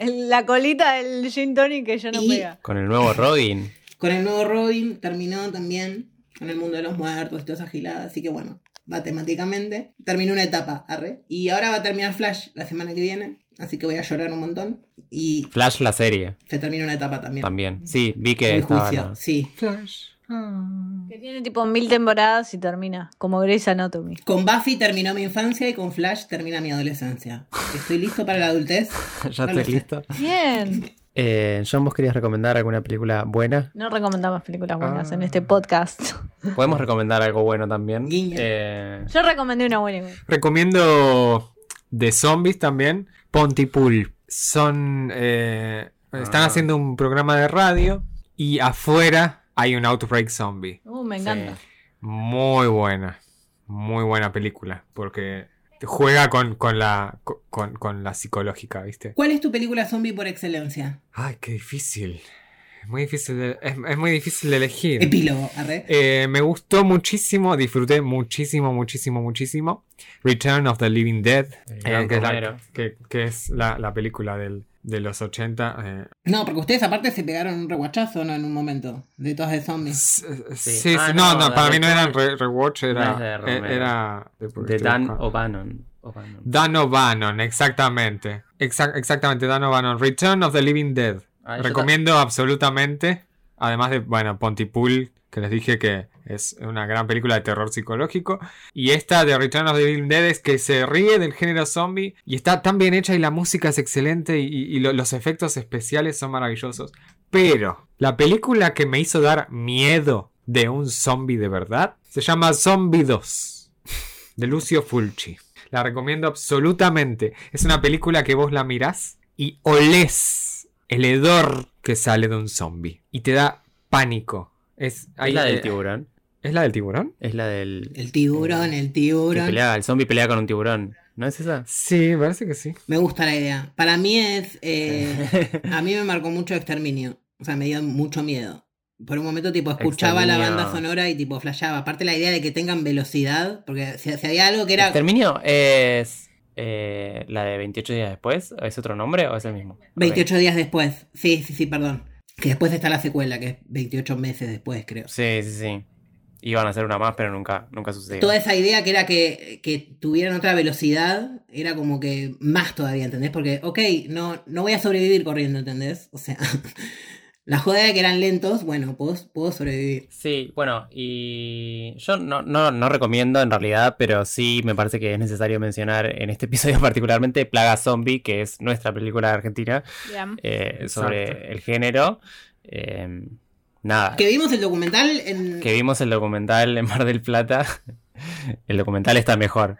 La colita del gin tonic que yo no Y- pega. Con el nuevo Robin. Con el nuevo Robin terminó también con el mundo de los muertos y toda esa gilada. Así que bueno, matemáticamente. Terminó una etapa, arre. Y ahora va a terminar Flash la semana que viene. Así que voy a llorar un montón. Y Flash la serie se termina una etapa también. también. Sí, vi que estaba. sí. Flash. Ah. Que tiene tipo mil temporadas y termina, como Grey's Anatomy. Con Buffy terminó mi infancia y con Flash termina mi adolescencia. ¿Estoy listo para la adultez? *laughs* ya No estoy listo. Bien. Eh, John, ¿vos querías recomendar alguna película buena? No recomendamos películas buenas Ah. en este podcast. *laughs* Podemos recomendar algo bueno también. Eh, Yo recomendé una buena. Recomiendo de zombies también. Pontypool. Son. eh, están Ah. haciendo un programa de radio y afuera hay un outbreak zombie. Uh, me sí. encanta. Muy buena. Muy buena película. Porque juega con, con la, con, con la psicológica, ¿viste? ¿Cuál es tu película zombie por excelencia? Ay, qué difícil. Es muy difícil de, es, es muy difícil de elegir. Epílogo, arre. Eh, me gustó muchísimo, disfruté muchísimo, muchísimo, muchísimo. Return of the Living Dead, eh, que, es la, que- que es la, la película del, de los 80. eh, No, porque ustedes aparte se pegaron un reguachazo, ¿no? En un momento. De todas de zombies. s- Sí. sí, sí, Ah, no, no, para mí no Return- era re- rewatch, No era. de eh, Romero. era De Dan O'Bannon. Dan O'Bannon, exactamente. Exac- exactamente, Dan O'Bannon. Return of the Living Dead. Ah, Recomiendo absolutamente. Además de, bueno, Pontypool, que les dije que es una gran película de terror psicológico. Y esta de Return of the Dead es que se ríe del género zombie y está tan bien hecha y la música es excelente y, y lo- los efectos especiales son maravillosos. Pero la película que me hizo dar miedo de un zombie de verdad se llama Zombie 2 de Lucio Fulci. La recomiendo absolutamente. Es una película que vos la mirás y olés el hedor que sale de un zombie. Y te da pánico. Es, Es la del eh, tiburón. ¿Es la del tiburón? Es la del. El tiburón, el que tiburón. pelea, el zombie pelea con un tiburón. ¿No es esa? Sí, parece que sí. Me gusta la idea. Para mí es. eh, a mí me marcó mucho Exterminio. O sea, me dio mucho miedo. Por un momento, tipo, escuchaba la banda sonora y, tipo, flashaba. Aparte, la idea de que tengan velocidad. Porque si, si había algo que era. Exterminio es. eh, la de 28 días después. ¿O ¿Es otro nombre o es el mismo? 28 días después. Sí, sí, sí, perdón. Que después está la secuela, que es 28 meses después, creo. Sí, sí, sí. Iban a hacer una más, pero nunca, nunca sucedió. Toda esa idea que era que, que tuvieran otra velocidad, era como que más todavía, ¿entendés? Porque, ok, no, no voy a sobrevivir corriendo, ¿entendés? O sea, *laughs* la joda de que eran lentos, bueno, puedo, puedo sobrevivir. Sí, bueno, y yo no, no, no recomiendo en realidad, pero sí me parece que es necesario mencionar en este episodio *laughs* particularmente Plaga Zombie, que es nuestra película argentina eh, Exacto. sobre el género. Eh, nada, Que vimos el documental en... que vimos el documental en Mar del Plata. *laughs* el documental está mejor.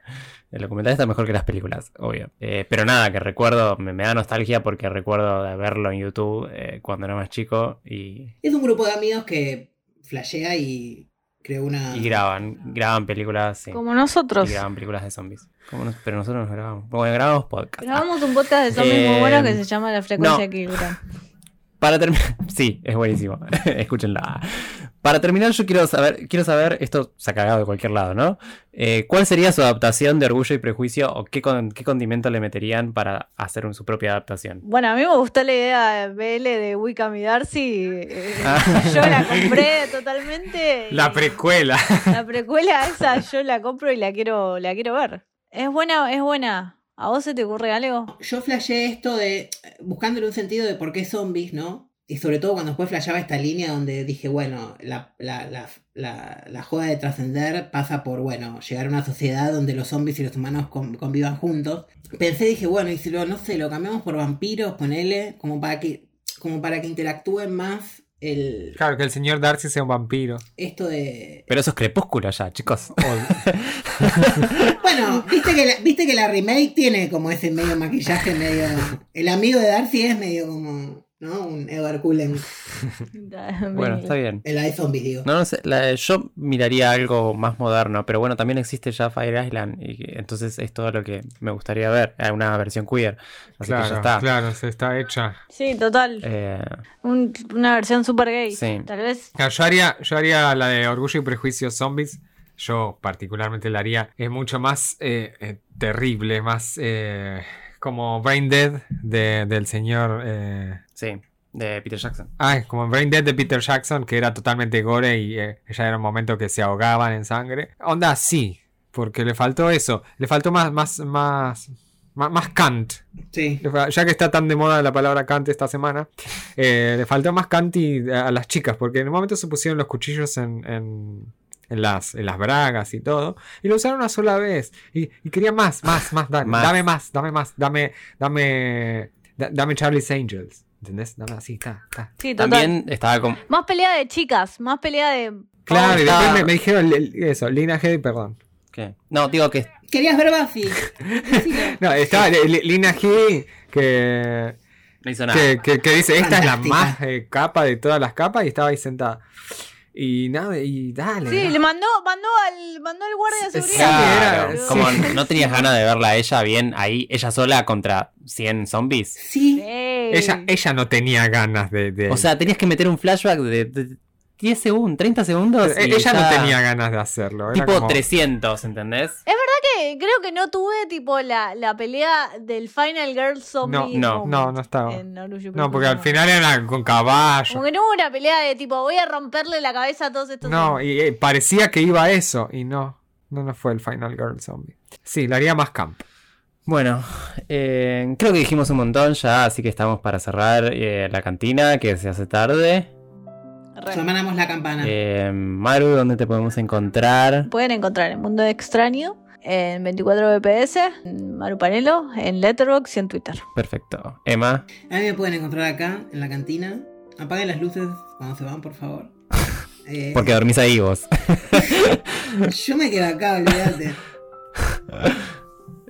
El documental está mejor que las películas, obvio. Eh, pero nada, que recuerdo, me, me da nostalgia porque recuerdo de verlo en YouTube eh, cuando era más chico y, Es un grupo de amigos que flashea y creó una... y graban, graban películas. sí. Como nosotros. Y graban películas de zombies. Como nos- pero nosotros nos grabamos. Bueno, grabamos podcast. Grabamos un podcast de zombies muy Eh, bueno que se llama La frecuencia no. equilibrada. *laughs* para terminar. *laughs* Sí, es buenísimo. *laughs* Escúchenla. Para terminar, yo quiero saber, quiero saber, esto se ha cagado de cualquier lado, ¿no? Eh, ¿Cuál sería su adaptación de Orgullo y Prejuicio o qué, con- qué condimento le meterían para hacer un- su propia adaptación? Bueno, a mí me gustó la idea de BL de Wickham y Darcy. eh, Ah. *laughs* Yo la compré totalmente. La precuela. la precuela esa yo la compro y la quiero, la quiero ver. Es buena, es buena. ¿A vos se te ocurre algo? Yo flasheé esto de... Buscándole un sentido de por qué zombies, ¿no? Y sobre todo cuando después flasheaba esta línea donde dije, bueno, la, la, la, la, la joda de trascender pasa por, bueno, llegar a una sociedad donde los zombies y los humanos con- convivan juntos. Pensé, dije, bueno, y si lo, no sé, lo cambiamos por vampiros, ponele, como para que, como para que interactúen más el, Claro, que el señor Darcy sea un vampiro. esto de... Pero eso es crepúsculo ya, chicos. *laughs* *laughs* Bueno, viste que, la, viste que la remake tiene como ese medio maquillaje, medio... El amigo de Darcy es medio como, ¿no? Un Edward Cullen. *laughs* Bueno, está bien. El de zombies, digo. No, no sé, la- yo miraría algo más moderno, pero bueno, también existe ya Fire Island, y entonces es todo lo que me gustaría ver, eh, una versión queer, así que ya Claro, está. claro, se está hecha. Sí, total. Eh, Un- una versión super gay. Sí. Tal vez. Claro, yo, haría, yo haría la de Orgullo y Prejuicio Zombies. Yo particularmente la haría. Es mucho más eh, eh, terrible, más eh, como Brain Dead de- del señor... eh, sí, de Peter Jackson. Ah, es como Brain Dead de Peter Jackson, que era totalmente gore y eh, ya era un momento que se ahogaban en sangre. Onda, sí. Porque le faltó eso. Le faltó más, más, más, más, más Kant. Sí. Ya que está tan de moda la palabra Kant esta semana, eh, le faltó más Kant y- a, a las chicas, porque en un momento se pusieron los cuchillos en, en, en las, en las bragas y todo, y lo usaron una sola vez. Y, y quería más, más, más, Más. dame más, dame más, dame, dame, da- dame Charlie's Angels. ¿Entendés? Dame así, está, está. Sí, total. También estaba con. Más pelea de chicas, más pelea de. Claro, y después me, me dijeron eso, Lina Headey, perdón. ¿Qué? No, digo que Querías ver Buffy. *laughs* No, estaba Li- Li- Lina Headey que, no hizo nada. que, que- que dice, esta es la más eh, capa de todas las capas y estaba ahí sentada. Y nada, y dale. Sí, le mandó, mandó al, mandó al guardia de Sí, seguridad. Claro, era- como sí. *laughs* no tenías ganas de verla a ella bien ahí, ella sola contra 100 zombies. Sí. Sí. Ella, ella no tenía ganas de... de- O sea, tenías que meter un flashback de, de 10 segundos, 30 segundos. y ella no tenía ganas de hacerlo. Era Tipo como- 300, ¿entendés? que creo que no tuve tipo la, la pelea del Final Girl Zombie. No, moment no, no estaba. No, porque al no. final era con caballo. Como que no hubo una pelea de tipo, voy a romperle la cabeza a todos estos. No, y eh, parecía que iba a eso. Y no, no, no fue el Final Girl Zombie. Sí, le haría más camp. Bueno, eh, creo que dijimos un montón ya, así que estamos para cerrar eh, la cantina, que se hace tarde. Sonamos la campana. Eh, Maru, ¿dónde te podemos encontrar? Pueden encontrar en Mundo Extraño, en 24 BPS, en Maru Panelo, en Letterboxd y en Twitter. Perfecto. Emma, A mí me pueden encontrar acá, en la cantina. Apaguen las luces cuando se van, por favor. *laughs* Eh, porque dormís ahí vos. *laughs* Yo me quedo acá, olvídate.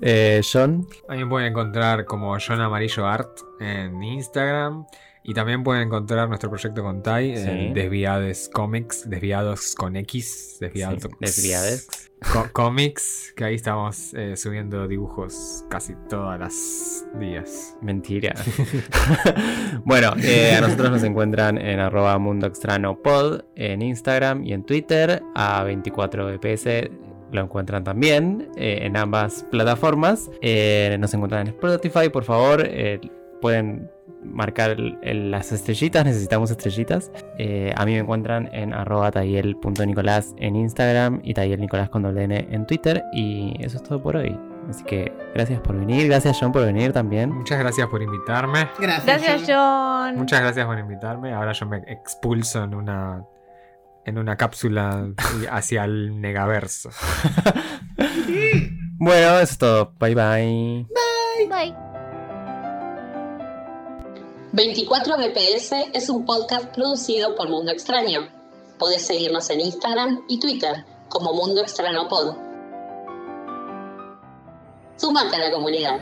Eh, John, A mí me pueden encontrar como John Amarillo Art en Instagram. Y también pueden encontrar nuestro proyecto con Tai, Sí. en Desviades Comics, Desviados con X, Desviados. Sí, Desviades. Co- Comics, que ahí estamos eh, subiendo dibujos casi todas las días. Mentira. *laughs* *laughs* bueno, eh, a nosotros nos encuentran en arroba mundo extraño pod en Instagram y en Twitter. A 24bps lo encuentran también eh, en ambas plataformas. Eh, nos encuentran en Spotify, por favor. eh, pueden marcar el- el- las estrellitas, *laughs* necesitamos estrellitas. Eh, a mí me encuentran en arroba tayel.nicolás en Instagram y tayelnicolás con doble N en Twitter. Y eso es todo por hoy. Así que gracias por venir, gracias John por venir también. Muchas gracias por invitarme. Gracias. Gracias, John. John. Muchas gracias por invitarme. Ahora yo me expulso en una en una cápsula hacia el negaverso. *laughs* Bueno, eso es todo. Bye bye. Bye. 24 BPS es un podcast producido por Mundo Extraño. Podés seguirnos en Instagram y Twitter como Mundo Extraño Pod. Sumate a la comunidad.